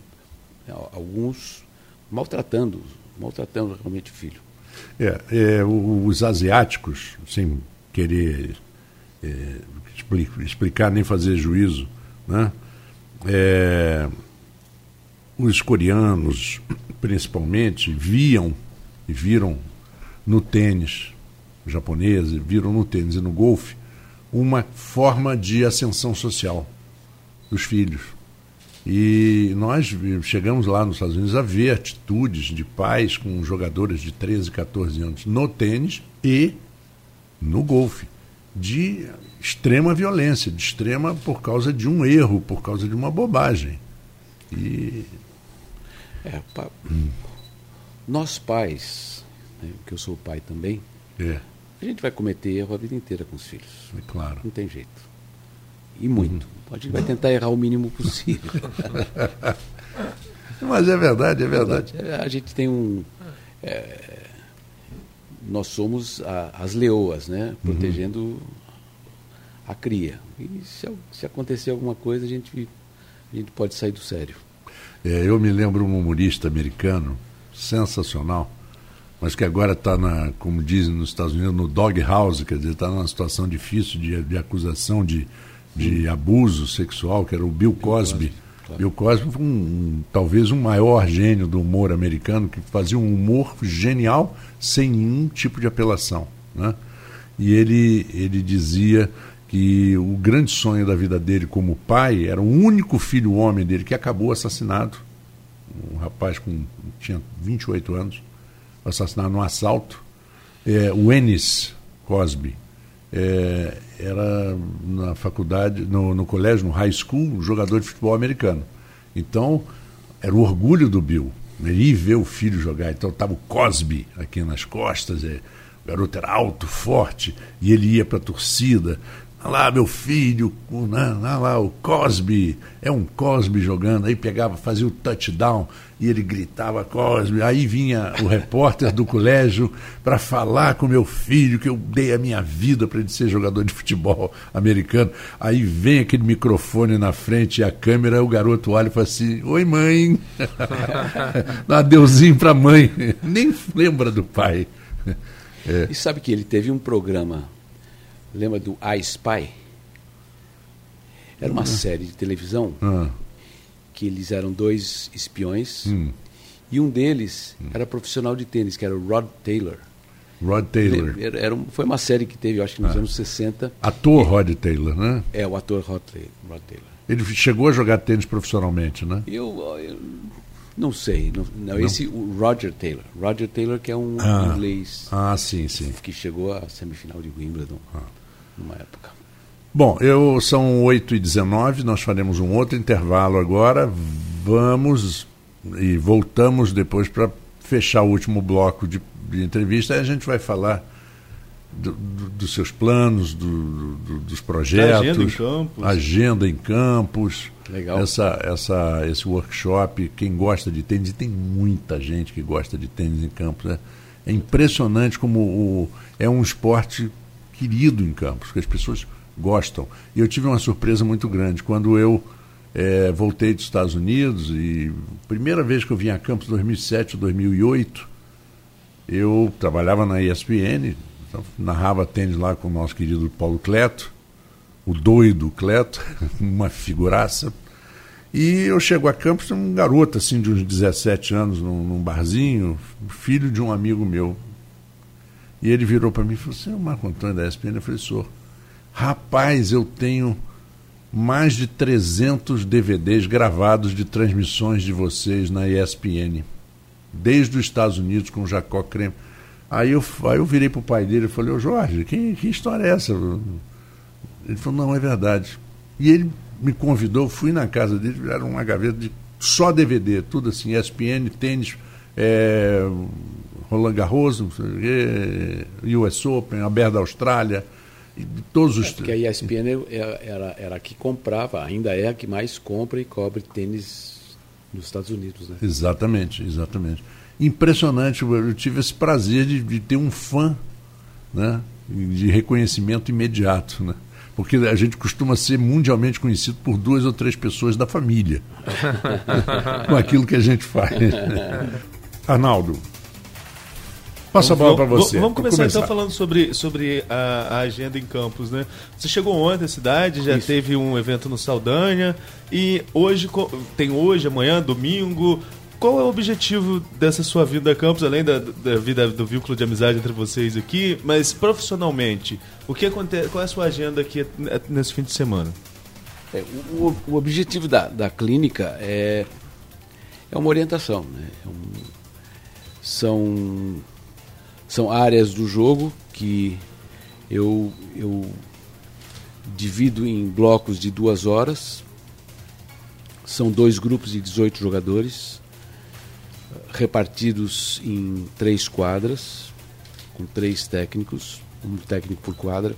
é, alguns maltratando maltratando realmente o filho é, é os asiáticos sem querer é, explicar nem fazer juízo né é, os coreanos, principalmente, viam e viram no tênis japonês, viram no tênis e no golfe uma forma de ascensão social dos filhos. E nós chegamos lá nos Estados Unidos a ver atitudes de pais com jogadores de 13, 14 anos no tênis e no golfe, de extrema violência, de extrema por causa de um erro, por causa de uma bobagem. E é, pa... Nós pais, né, que eu sou pai também, é. a gente vai cometer erro a vida inteira com os filhos. É claro. Não tem jeito. E muito. Uhum. A gente vai tentar errar o mínimo possível. Mas é verdade, é verdade. A gente tem um. É, nós somos a, as leoas, né? Uhum. Protegendo uhum. a cria. E se, se acontecer alguma coisa, a gente, a gente pode sair do sério. É, eu me lembro um humorista americano sensacional, mas que agora está, como dizem nos Estados Unidos, no dog house, quer dizer, está numa situação difícil de, de acusação de, de abuso sexual, que era o Bill Cosby. Bill Cosby, claro. Bill Cosby foi um, um, talvez o um maior gênio do humor americano, que fazia um humor genial sem nenhum tipo de apelação. Né? E ele, ele dizia que o grande sonho da vida dele como pai era o único filho homem dele que acabou assassinado. Um rapaz com tinha 28 anos, assassinado num assalto. É, o Ennis Cosby é, era na faculdade, no, no colégio, no high school, jogador de futebol americano. Então, era o orgulho do Bill. Ele ia ver o filho jogar. Então, estava o Cosby aqui nas costas. É, o garoto era alto, forte, e ele ia para a torcida. Olha lá, meu filho, olha lá, o Cosby, é um Cosby jogando. Aí pegava, fazia o touchdown e ele gritava Cosby. Aí vinha o repórter do colégio para falar com meu filho que eu dei a minha vida para ele ser jogador de futebol americano. Aí vem aquele microfone na frente e a câmera, o garoto olha e fala assim: Oi, mãe. Dá adeuzinho para mãe. Nem lembra do pai. É. E sabe que ele teve um programa Lembra do I Spy? Era uma uhum. série de televisão uhum. que eles eram dois espiões uhum. e um deles era profissional de tênis, que era o Rod Taylor. Rod Taylor. Era, era foi uma série que teve, acho que nos Ah. anos 60. Ator Rod Taylor, né? É, o ator Rod Taylor. Rod Taylor. Ele chegou a jogar tênis profissionalmente, né? Eu, eu não sei. Não, não, esse o Roger Taylor. Roger Taylor que é um Ah. inglês Ah, sim, sim. que chegou à semifinal de Wimbledon Ah. Numa época. Bom, eu são 8 e 19 nós faremos um outro intervalo agora. Vamos e voltamos depois para fechar o último bloco de, de entrevista. Aí a gente vai falar do- do- dos seus planos, do- do- dos projetos, agenda em campos. agenda em campos, Legal. essa, essa, esse workshop. Quem gosta de tênis, e tem muita gente que gosta de tênis em campos. né? É impressionante como o, é um esporte querido em campos, que as pessoas gostam. E eu tive uma surpresa muito grande quando eu eh, voltei dos Estados Unidos e primeira vez que eu vim a Campos 2007 ou 2008, eu trabalhava na ESPN, então narrava tênis lá com o nosso querido Paulo Cleto, o doido Cleto, uma figuraça. E eu chego a Campos, um garoto assim de uns 17 anos, num, num barzinho, filho de um amigo meu. E ele virou para mim e falou: Você é o Marco Antônio da ESPN? Eu falei: Sou. Rapaz, eu tenho mais de 300 DVDs gravados de transmissões de vocês na ESPN, desde os Estados Unidos com o Jacó Creme. Aí eu, aí eu virei para o pai dele e falei: Ô Jorge, que, que história é essa? Ele falou: Não, é verdade. E ele me convidou, fui na casa dele, era uma gaveta de só DVD, tudo assim, ESPN, tênis, é, Roland Garros, US Open, Aberto da Austrália, e todos os. Porque a ESPN era, era, era a que comprava, ainda é a que mais compra e cobre tênis nos Estados Unidos, né? Exatamente, exatamente. Impressionante, eu eu tive esse prazer de, de ter um fã né, de reconhecimento imediato. Né? Porque a gente costuma ser mundialmente conhecido por duas ou três pessoas da família com aquilo que a gente faz. Arnaldo, passa a bola para Vamos- você. Vamos Vou começar, então falando sobre, sobre a, a agenda em campos, né? Você chegou ontem à cidade, já Isso. teve um evento no Saldanha e hoje tem hoje, amanhã, domingo. Qual é o objetivo dessa sua vida a Campos, além da, da vida do vínculo de amizade entre vocês aqui, mas profissionalmente? O que acontece? Qual é a sua agenda aqui eh, nesse fim de semana? É, o, o- o objetivo da, da clínica é, é uma orientação. Né? É um- são, são áreas do jogo que eu, eu divido em blocos de duas horas. São dois grupos de 18 jogadores, repartidos em três quadras, com três técnicos, um técnico por quadra.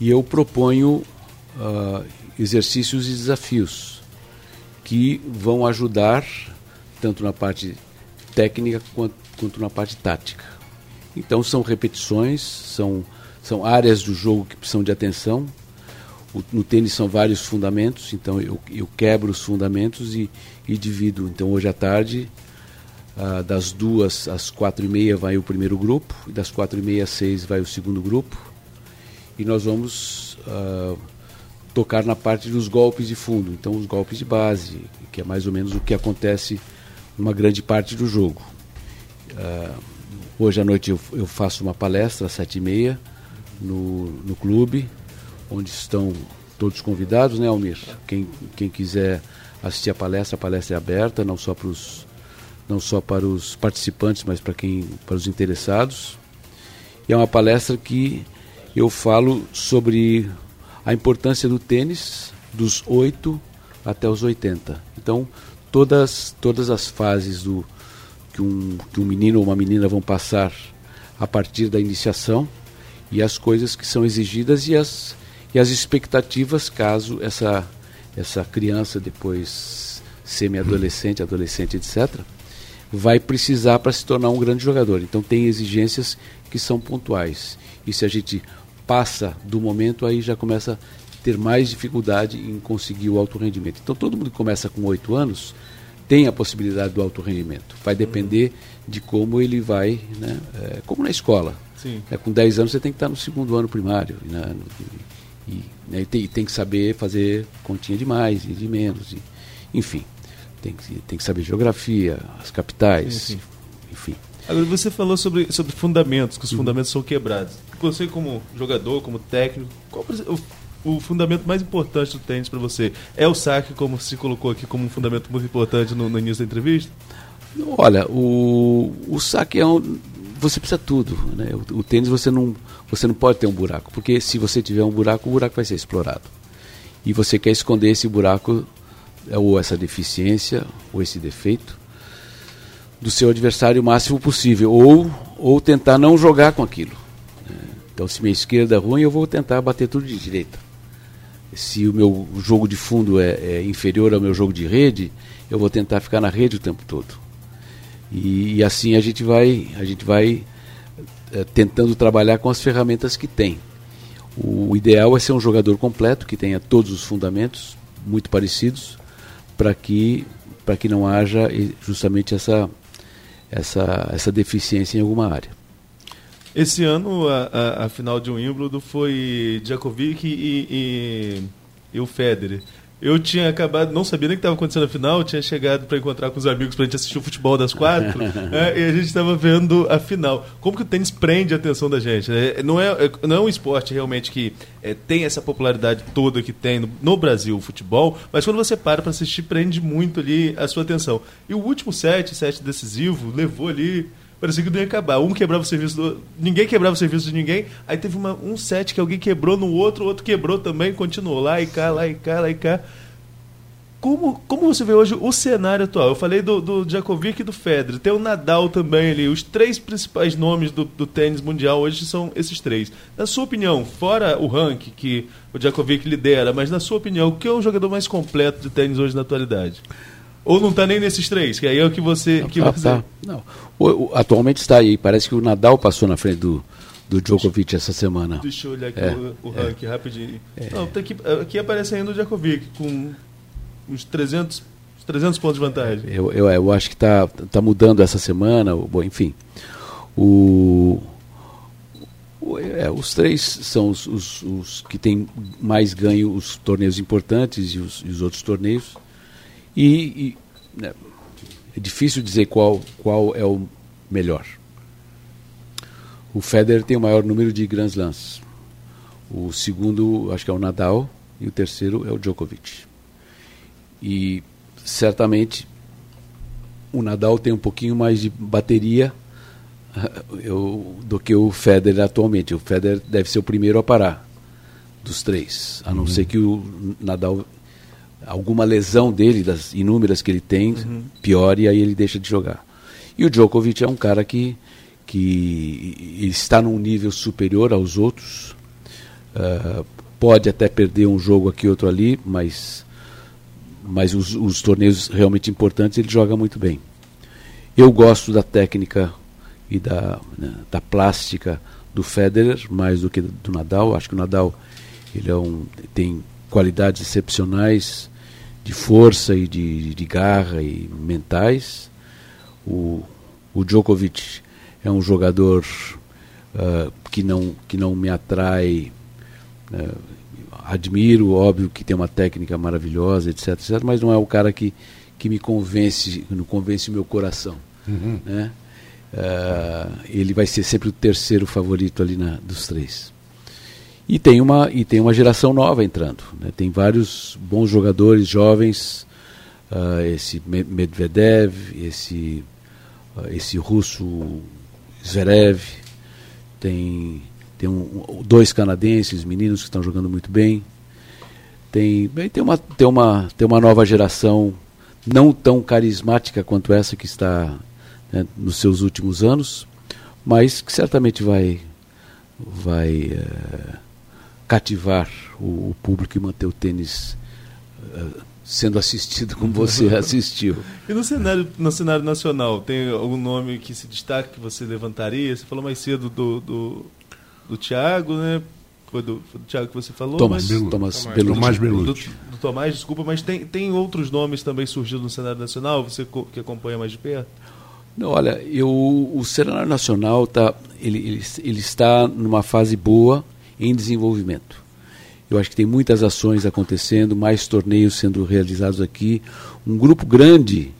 E eu proponho ah, exercícios e desafios que vão ajudar tanto na parte técnica quanto, quanto na parte tática. Então são repetições, são, são áreas do jogo que precisam de atenção. O- no tênis são vários fundamentos, então eu, eu quebro os fundamentos e, e divido. Então hoje à tarde, ah, das duas às quatro e meia vai o primeiro grupo, e das quatro e meia às seis vai o segundo grupo e nós vamos ah, tocar na parte dos golpes de fundo, então os golpes de base, que é mais ou menos o que acontece numa grande parte do jogo. Ah, hoje à noite eu, eu faço uma palestra às sete e meia no, no clube, onde estão todos convidados, né, Almir? Quem, quem quiser assistir a palestra, a palestra é aberta, não só para os não só para os participantes, mas para quem para os interessados. E é uma palestra que eu falo sobre a importância do tênis dos 8 até os 80. Então, todas, todas as fases do, que, um, que um menino ou uma menina vão passar a partir da iniciação e as coisas que são exigidas e as, e as expectativas caso essa, essa criança depois semi-adolescente, adolescente, etc., vai precisar para se tornar um grande jogador. Então tem exigências que são pontuais. E se a gente passa do momento, aí já começa a ter mais dificuldade em conseguir o alto rendimento. Então todo mundo começa com 8 anos tem a possibilidade do alto rendimento. Vai depender de como ele vai, né? É, como na escola. Sim. É, com 10 anos você tem que estar no segundo ano primário. Né? E, e, né, e tem, e tem que saber fazer continha de mais e de menos. Enfim, tem que, tem que saber geografia, as capitais, Sim, sim. enfim. Agora, você falou sobre, sobre fundamentos, que os uhum. fundamentos são quebrados. Você, como jogador, como técnico, qual o, fundamento mais importante do tênis para você? É o saque, como se colocou aqui como um fundamento muito importante no, no início da entrevista? Olha, o, o saque é um. Você precisa tudo. Né? O, o tênis você não, você não pode ter um buraco, porque se você tiver um buraco, o buraco vai ser explorado. E você quer esconder esse buraco, ou essa deficiência, ou esse defeito, do seu adversário o máximo possível, ou, ou tentar não jogar com aquilo. Né? Então, se minha esquerda é ruim, eu vou tentar bater tudo de direita. Se o meu jogo de fundo é, é inferior ao meu jogo de rede, eu vou tentar ficar na rede o tempo todo. E, e assim a gente vai, a gente vai é, tentando trabalhar com as ferramentas que tem. O, ideal é ser um jogador completo, que tenha todos os fundamentos muito parecidos, para que, que não haja justamente essa essa, essa deficiência em alguma área. Esse ano, a, a, a final de Wimbledon foi Djokovic e, e, e o Federer. Eu tinha acabado, não sabia nem que estava acontecendo a final, tinha chegado para encontrar com os amigos para a gente assistir o futebol das quatro, é, e a gente estava vendo a final. Como que o tênis prende a atenção da gente? É, não, é, é, não é um esporte realmente que é, tem essa popularidade toda que tem no, no Brasil o futebol, mas quando você para para assistir, prende muito ali a sua atenção. E o último set, set decisivo, levou ali parecia que não ia acabar. Um quebrava o serviço do. Ninguém quebrava o serviço de ninguém. Aí teve uma, um set que alguém quebrou no outro, o outro quebrou também, continuou lá e cá, lá e cá, lá e cá. Como, como você vê hoje o cenário atual? Eu falei do, do Djokovic e do Federer. Tem o Nadal também ali. Os três principais nomes do, do tênis mundial hoje são esses três. Na sua opinião, fora o ranking que o Djokovic lidera, mas na sua opinião, o que é o jogador mais completo de tênis hoje na atualidade? Ou não está nem nesses três, que aí é o que você. Que tá, você... Tá. Não. O, o, atualmente está aí. Parece que o Nadal passou na frente do, do Djokovic essa semana. Deixa eu olhar aqui é, o, o ranking é. rapidinho. É. Não, tá aqui, aqui aparece ainda o Djokovic com uns 300, 300 pontos de vantagem. Eu, eu, eu acho que está tá mudando essa semana. Bom, enfim. O é, os três são os, os, os, que têm mais ganho os torneios importantes e os, e os outros torneios. E, e né, é difícil dizer qual, qual é o melhor. O Federer tem o maior número de Grand Slams. O segundo, acho que é o Nadal, e o terceiro é o Djokovic. E certamente o Nadal tem um pouquinho mais de bateria eu, do que o Federer atualmente. O Federer deve ser o primeiro a parar dos três, a não uhum. ser que o Nadal alguma lesão dele, das inúmeras que ele tem, uhum. piore e aí ele deixa de jogar. E o Djokovic é um cara que, que está num nível superior aos outros, uh, pode até perder um jogo aqui outro ali, mas, mas os, os torneios realmente importantes ele joga muito bem. Eu gosto da técnica e da, né, da plástica do Federer mais do que do Nadal. Acho que o Nadal ele é um, tem qualidades excepcionais de força e de, de garra e mentais. O, o Djokovic é um jogador uh, que, não, que não me atrai. Uh, admiro, óbvio que tem uma técnica maravilhosa, etc, etc, mas não é o cara que, que me convence, não convence o meu coração. Uhum. Né? Uh, ele vai ser sempre o terceiro favorito ali na, dos três. E tem uma, e tem uma geração nova entrando. Né? Tem vários bons jogadores jovens, uh, esse Medvedev, esse, uh, esse russo Zverev, tem, tem um, dois canadenses, meninos que estão jogando muito bem. Tem, tem, uma, tem, uma, tem uma nova geração não tão carismática quanto essa que está né, nos seus últimos anos, mas que certamente vai, vai uh, cativar o, o público e manter o tênis uh, sendo assistido como você assistiu. E no cenário, no cenário nacional, tem algum nome que se destaca que você levantaria? Você falou mais cedo do, do, do Thiago, né? Foi do, foi do Thiago que você falou? Thomas, mas... Thomas, Tomás, Tomás Belucci. Do, do, Tomás, desculpa, mas tem, tem outros nomes também surgindo no cenário nacional, você que acompanha mais de perto? Não, olha, eu, o cenário nacional tá, ele, ele, ele está numa fase boa, em desenvolvimento. Eu acho que tem muitas ações acontecendo, mais torneios sendo realizados aqui. Um grupo grande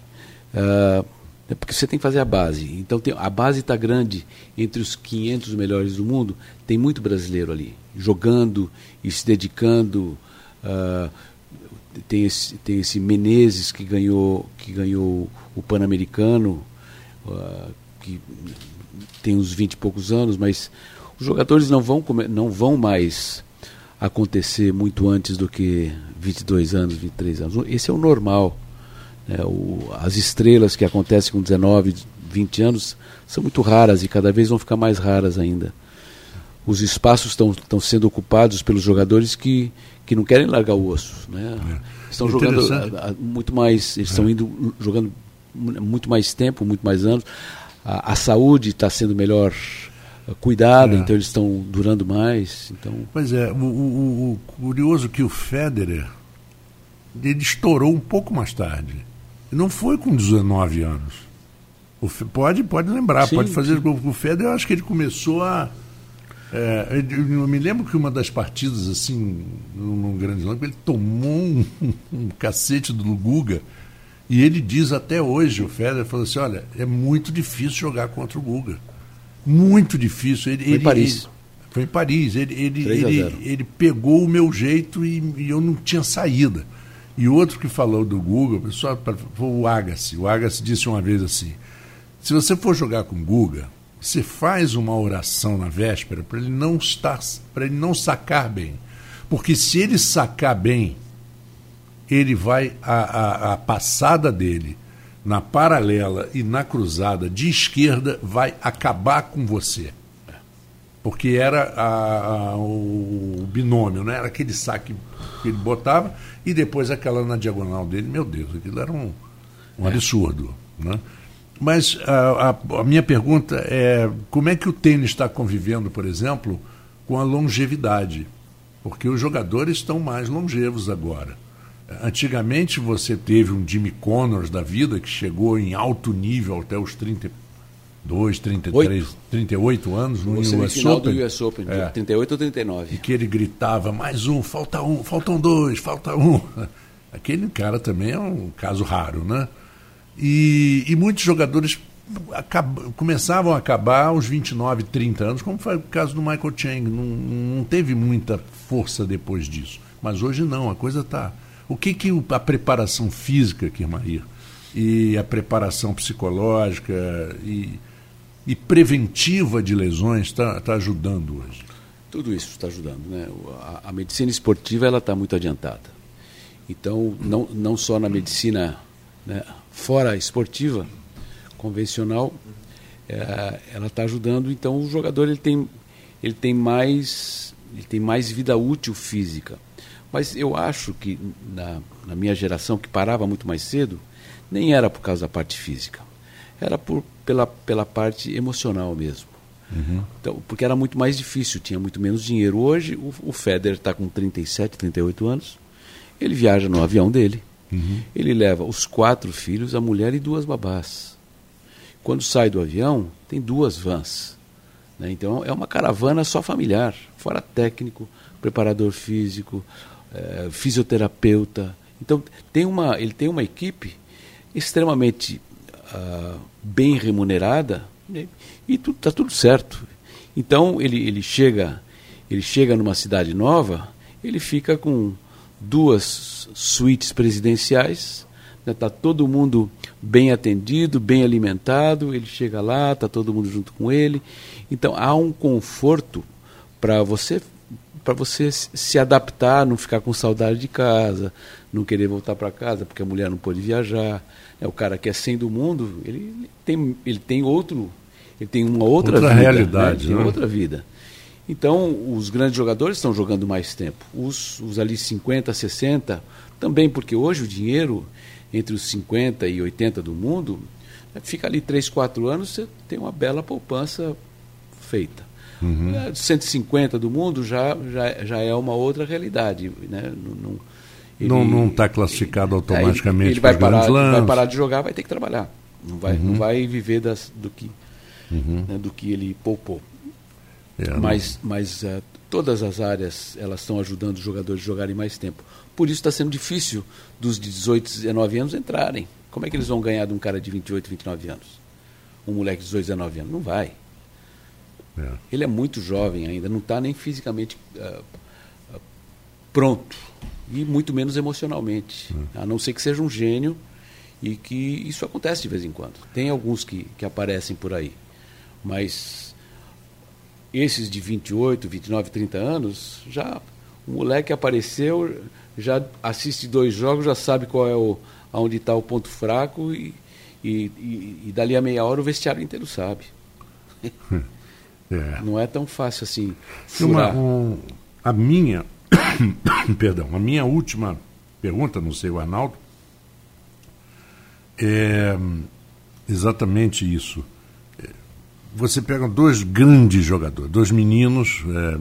uh? Porque você tem que fazer a base. Então tem, a base está grande entre os 500 melhores do mundo. Tem muito brasileiro ali, jogando e se dedicando. Uh, tem esse, tem esse Menezes que ganhou, que ganhou o Pan-Americano, uh, que tem uns 20 e poucos anos, mas os jogadores não vão, não vão mais acontecer muito antes do que 22 anos, 23 anos. Esse é o normal. Né? O, as estrelas que acontecem com 19, 20 anos são muito raras e cada vez vão ficar mais raras ainda. Os espaços estão sendo ocupados pelos jogadores que, que não querem largar o osso. Né? É. Estão jogando a, a, muito mais, eles é. estão indo jogando muito mais tempo, muito mais anos. A, a saúde está sendo melhor cuidada, é. então eles estão durando mais. Então... Pois é, o, o, o curioso é que o Federer ele estourou um pouco mais tarde. Não foi com 19 anos. O, pode, pode lembrar, sim, pode fazer. com O Federer, eu acho que ele começou a. É, eu me lembro que uma das partidas, assim, num, num grande lance, ele tomou um, um, cacete do Guga. E ele diz até hoje, o Federer falou assim: olha, é muito difícil jogar contra o Guga. Muito difícil. Ele, foi ele, em Paris. Ele, foi em Paris. Ele, ele, ele, ele, pegou o meu jeito e, e eu não tinha saída. E outro que falou do Guga, pessoal, foi o Agassi. O Agassi disse uma vez assim: se você for jogar com o Guga, você faz uma oração na véspera para ele não estar, para ele não sacar bem, porque se ele sacar bem, ele vai a, a, a passada dele na paralela e na cruzada de esquerda vai acabar com você porque era a, a, o binômio, né? era aquele saque que ele botava e depois aquela na diagonal dele. Meu Deus, aquilo era um, um é. absurdo. Né? Mas a, a, minha pergunta é: como é que o tênis está convivendo, por exemplo, com a longevidade? Porque os jogadores estão mais longevos agora. Antigamente você teve um Jimmy Connors da vida que chegou em alto nível até os 30 2, 33, Oito. 38 anos no Você US Open. do US Open, é. 38 ou 39. E que ele gritava, mais um, falta um, faltam dois, falta um. Aquele cara também é um caso raro, né? E, e muitos jogadores acab, começavam a acabar aos 29, 30 anos, como foi o caso do Michael Chang. Não, não teve muita força depois disso. Mas hoje não, a coisa está... O que, que a preparação física, Kirmair, e a preparação psicológica e e preventiva de lesões está tá ajudando hoje? Tudo isso está ajudando. Né? A, a medicina esportiva ela está muito adiantada. Então, não, não só na medicina né, fora esportiva, convencional, é, ela está ajudando. Então, o jogador ele tem, ele tem, mais, ele tem mais vida útil física. Mas eu acho que na, na minha geração, que parava muito mais cedo, nem era por causa da parte física era por, pela, pela parte emocional mesmo. Uhum. Então, porque era muito mais difícil, tinha muito menos dinheiro. Hoje, o, o Federer está com 37, 38 anos, ele viaja no avião dele, uhum. ele leva os quatro filhos, a mulher e duas babás. Quando sai do avião, tem duas vans. Né? Então, é uma caravana só familiar, fora técnico, preparador físico, é, fisioterapeuta. Então, tem uma, ele tem uma equipe extremamente uh, bem remunerada né? e está tudo, tá tudo certo. Então ele, ele chega ele chega numa cidade nova, ele fica com duas suítes presidenciais, está né? todo mundo bem atendido, bem alimentado, ele chega lá, está todo mundo junto com ele. Então há um conforto para você para você se adaptar, não ficar com saudade de casa, não querer voltar para casa porque a mulher não pôde viajar. É o cara que é sem do mundo, ele tem, ele tem outro, ele tem uma outra, outra vida, realidade, né? né? outra vida. Então, os grandes jogadores estão jogando mais tempo. Os, os ali 50, 60, também porque hoje o dinheiro entre os 50 e 80 do mundo, fica ali 3, 4 anos, você tem uma bela poupança feita. Uhum. 150 do mundo já, já, já é uma outra realidade. Né? Não, não ele, não está classificado automaticamente ele, ele vai, parar, vai parar de jogar, vai ter que trabalhar. Não vai, uhum. não vai viver das, do, que, uhum. né, do que ele poupou. É, mas mas uh, todas as áreas elas estão ajudando os jogadores a jogarem mais tempo. Por isso está sendo difícil dos 18, 19 anos entrarem. Como é que eles vão ganhar de um cara de 28, 29 anos? Um moleque de 18, 19 anos? Não vai. É. Ele é muito jovem ainda, não está nem fisicamente uh, uh, pronto. E muito menos emocionalmente. É. A não ser que seja um gênio e que isso acontece de vez em quando. Tem alguns que, que aparecem por aí. Mas esses de 28, 29, 30 anos, já o moleque apareceu, já assiste dois jogos, já sabe qual é o aonde está o ponto fraco e, e, e, e, dali a meia hora o vestiário inteiro sabe. É. Não é tão fácil assim. Uma, um, a minha, perdão, a minha última pergunta, não sei o Arnaldo, é exatamente isso. Você pega dois grandes jogadores, dois meninos, é,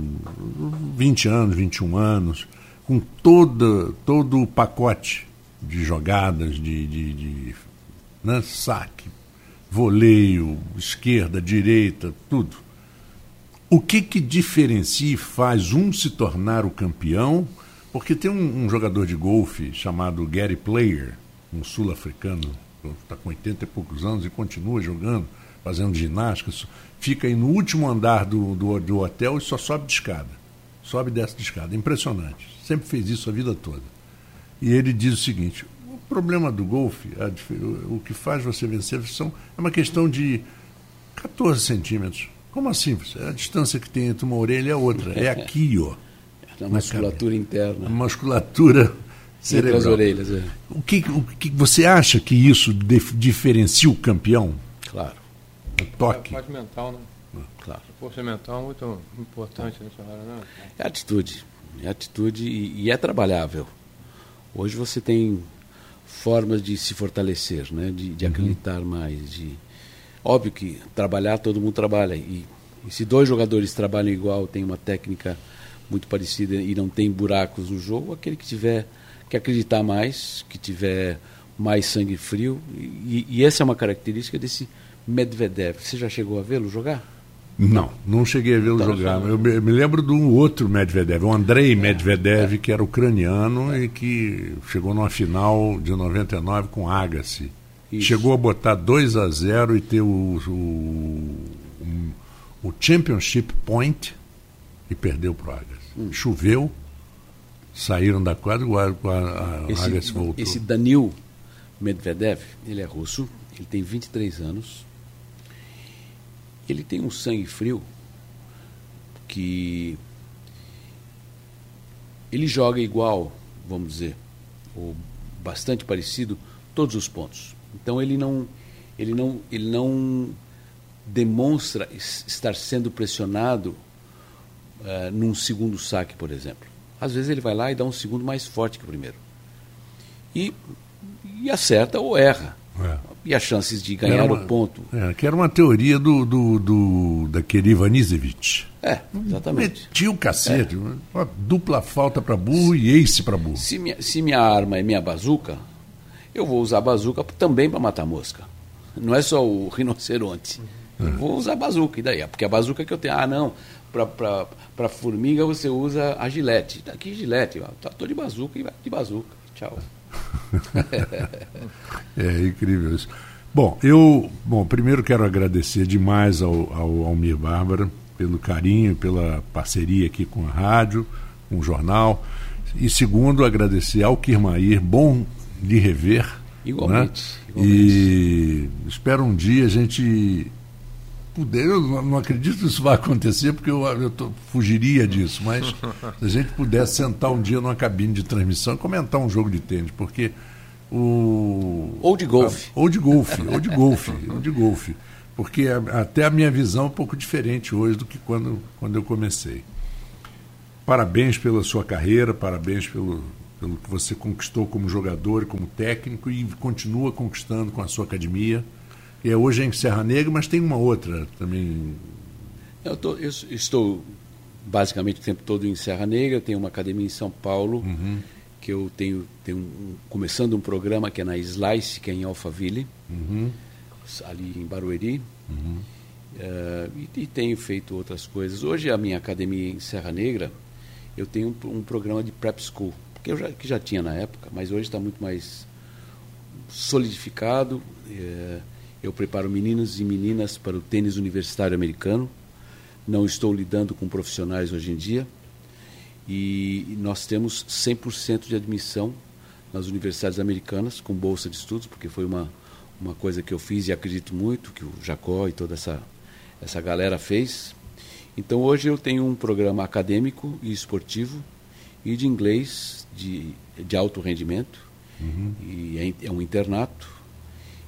20 anos, 21 anos, com toda, todo o pacote de jogadas, de, de, de né, saque, voleio, esquerda, direita, tudo. O que, que diferencia e faz um se tornar o campeão? Porque tem um, um jogador de golfe chamado Gary Player, um sul-africano, está com 80 e poucos anos e continua jogando, fazendo ginástica, fica aí no último andar do, do, do hotel e só sobe de escada. Sobe e desce de escada. Impressionante. Sempre fez isso a vida toda. E ele diz o seguinte: o problema do golfe, a, o que faz você vencer são, é uma questão de 14 centímetros. Como assim? A distância que tem entre uma orelha e a outra. É aqui, ó. Na musculatura interna. A musculatura cerebral. Entre as orelhas, é. O que, o que você acha que isso dif, diferencia o campeão? Claro. O toque. É a parte mental, né? Claro. A força mental é muito importante nessa área, né? É atitude. É atitude e, e é trabalhável. Hoje você tem formas de se fortalecer, né? de, de uhum. acreditar mais. De... Óbvio que trabalhar, todo mundo trabalha. E, e, se dois jogadores trabalham igual, tem uma técnica muito parecida e não tem buracos no jogo, aquele que tiver que acreditar mais, que tiver mais sangue frio. E, e essa é uma característica desse Medvedev. Você já chegou a vê-lo jogar? Não, não cheguei a vê-lo tá jogar. Eu me, me, lembro de um outro Medvedev, o Andrei Medvedev, que era ucraniano e que chegou numa final de 99 com Agassi. Isso. Chegou a botar 2 a 0 e ter o, o, o, Championship Point e perdeu para o Agassi. Hum. Choveu, saíram da quadra e o, Agassi voltou. Esse Danil Medvedev, ele é russo, ele tem 23 anos ele tem um sangue frio que ele joga igual, vamos dizer, ou bastante parecido todos os pontos. Então ele não ele não ele não demonstra estar sendo pressionado uh, num segundo saque, por exemplo. Às vezes ele vai lá e dá um segundo mais forte que o primeiro. E, e acerta ou erra. É. E as chances de ganhar uma, o ponto. É, que era uma teoria do, do, do daquele Ivanisevic. É, exatamente. Metia o cacete. É. Dupla falta para burro e ace para burro. Se minha, se minha arma é minha bazuca, eu vou usar bazuca também para matar mosca. Não é só o rinoceronte. É. Vou usar bazuca. E daí? Porque a bazuca que eu tenho. Ah, não. Para formiga você usa a gilete. Aqui gilete. Ó, tô de bazuca e vai de bazuca. Tchau é incrível isso. Bom, eu bom, primeiro quero agradecer demais ao, ao Almir Bárbara pelo carinho, pela parceria aqui com a rádio, com o jornal. E segundo, agradecer ao Kirmair, bom lhe rever. Igualmente, né? igualmente. E espero um dia a gente puder, eu não acredito que isso vai acontecer, porque eu, eu tô, fugiria disso, mas se a gente pudesse sentar um dia numa cabine de transmissão e comentar um jogo de tênis, porque o. Ou de golfe. ou de golfe, ou de golfe, ou de golfe. Porque a, até a minha visão é um pouco diferente hoje do que quando, quando eu comecei. Parabéns pela sua carreira, parabéns pelo, pelo que você conquistou como jogador, como técnico e continua conquistando com a sua academia é hoje em Serra Negra, mas tem uma outra também. Eu, tô, eu estou basicamente o tempo todo em Serra Negra, tenho uma academia em São Paulo, uhum. que eu tenho, tenho um, começando um programa que é na Slice, que é em Alphaville, uhum. ali em Barueri. Uhum. Uh, e, e, tenho feito outras coisas. Hoje a minha academia em Serra Negra, eu tenho um, um programa de prep school, que eu já, que já tinha na época, mas hoje está muito mais solidificado. Uh, eu preparo meninos e meninas para o tênis universitário americano. Não estou lidando com profissionais hoje em dia. E nós temos 100% de admissão nas universidades americanas com bolsa de estudos, porque foi uma, uma coisa que eu fiz e acredito muito que o Jacó e toda essa, essa galera fez. Então hoje eu tenho um programa acadêmico e esportivo e de inglês de, de alto rendimento. Uhum. E é, é, um internato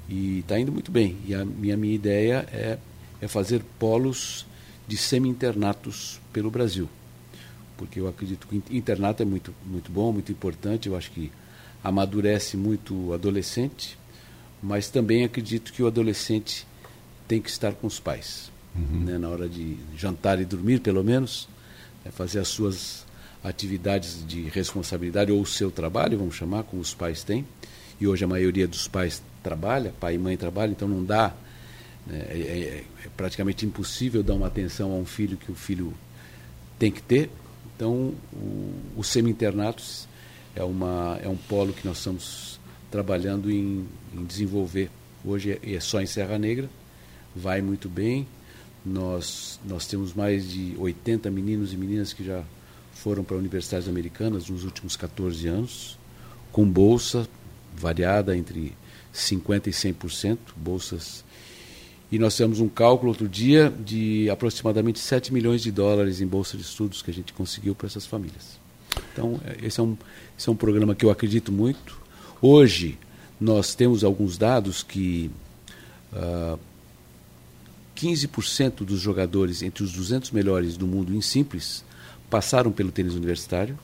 e está indo muito bem. E a minha, minha ideia é, é fazer polos de semi-internatos pelo Brasil porque eu acredito que o internato é muito, muito bom, muito importante, eu acho que amadurece muito o adolescente, mas também acredito que o adolescente tem que estar com os pais, uhum. né, na hora de jantar e dormir, pelo menos, né, fazer as suas atividades de responsabilidade ou o seu trabalho, vamos chamar, como os pais têm. E hoje a maioria dos pais trabalha, pai e mãe trabalham, então não dá, né, é, é, é praticamente impossível dar uma atenção a um filho que o filho tem que ter. Então, o, o semi-internatos é, uma, é um polo que nós estamos trabalhando em, em desenvolver. Hoje é, é, só em Serra Negra, vai muito bem. Nós, nós temos mais de 80 meninos e meninas que já foram para universidades americanas nos últimos 14 anos, com bolsa variada entre 50% e 100%, bolsas e nós fizemos um cálculo outro dia de aproximadamente 7 milhões de dólares em bolsa de estudos que a gente conseguiu para essas famílias. Então, é, esse é, um, esse é um programa que eu acredito muito. Hoje, nós temos alguns dados que uh, ah, 15% dos jogadores entre os 200 melhores do mundo em simples passaram pelo tênis universitário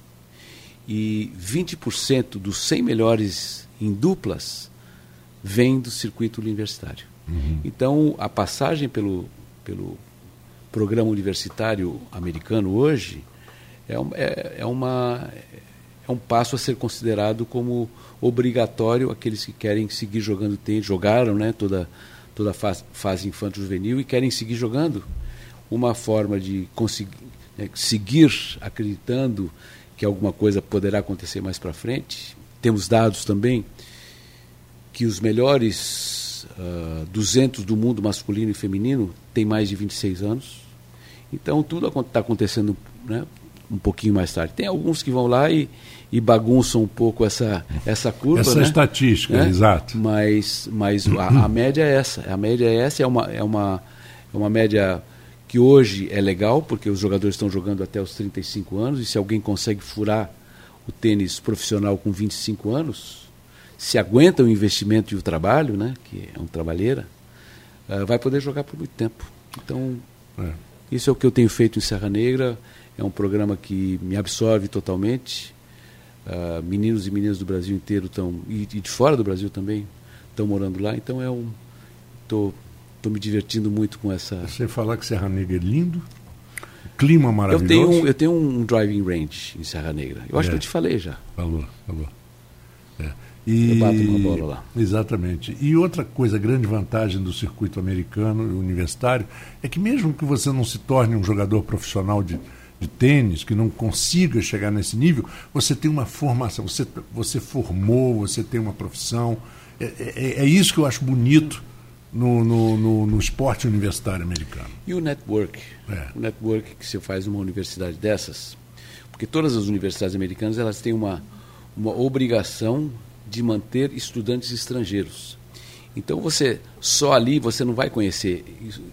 e 20% dos 100 melhores em duplas vêm do circuito universitário. Uhum. Então, a passagem pelo, pelo programa universitário americano hoje é, é, é, uma, é um passo a ser considerado como obrigatório aqueles que querem seguir jogando tênis, jogaram né, toda, toda a fase, fase infanto-juvenil e querem seguir jogando. Uma forma de conseguir, né, seguir acreditando que alguma coisa poderá acontecer mais para frente. Temos dados também que os melhores uh, ah, 200 do mundo masculino e feminino tem mais de 26 anos. Então tudo está acontecendo né, um pouquinho mais tarde. Tem alguns que vão lá e, e bagunçam um pouco essa, essa curva. Essa né? estatística, né? exato. Mas, mas a, a, média é essa. A média é essa, é uma, é, uma, é uma média que hoje é legal, porque os jogadores estão jogando até os 35 anos, e se alguém consegue furar o tênis profissional com 25 anos, se aguenta o investimento e o trabalho, né, que é um trabalheira, uh, vai poder jogar por muito tempo. Então, é. isso é o que eu tenho feito em Serra Negra. É um programa que me absorve totalmente. Uh, meninos e meninas do Brasil inteiro estão e, e, de fora do Brasil também estão morando lá. Então é um, tô, tô me divertindo muito com essa. Você falar que Serra Negra é lindo, clima maravilhoso. Eu tenho um, eu tenho um driving range em Serra Negra. Eu acho é. que eu te falei já. Falou, falou. É. E, eu bato uma bola lá. Exatamente. E outra coisa, grande vantagem do circuito americano e universitário é que mesmo que você não se torne um jogador profissional de, de tênis, que não consiga chegar nesse nível, você tem uma formação, você, você formou, você tem uma profissão. É, é, é isso que eu acho bonito no, no, no, no, esporte universitário americano. E o network? É. O network que se faz numa universidade dessas, porque todas as universidades americanas elas têm uma, uma obrigação de manter estudantes estrangeiros. Então você só ali você não vai conhecer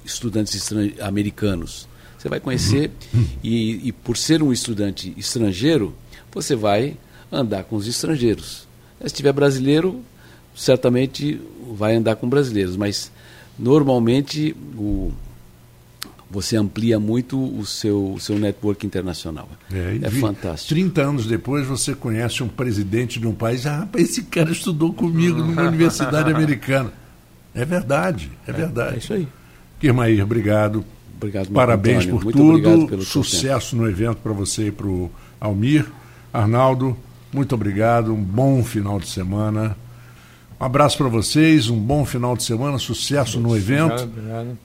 estudantes americanos. Você vai conhecer uhum. e, e por ser um estudante estrangeiro, você vai andar com os estrangeiros. Se tiver brasileiro, certamente vai andar com brasileiros, mas normalmente o, você amplia muito o seu, o seu network internacional. É, é fantástico. 30 anos depois você conhece um presidente de um país, ah, esse cara estudou comigo numa universidade americana. É verdade, é, é verdade. É isso aí. Kirmair, obrigado. Obrigado, Parabéns Antônio. por muito tudo. Pelo Sucesso no evento para você e para o Almir. Arnaldo, muito obrigado. Um bom final de semana. Um abraço para vocês, um bom final de semana, sucesso no evento. Obrigado, obrigado.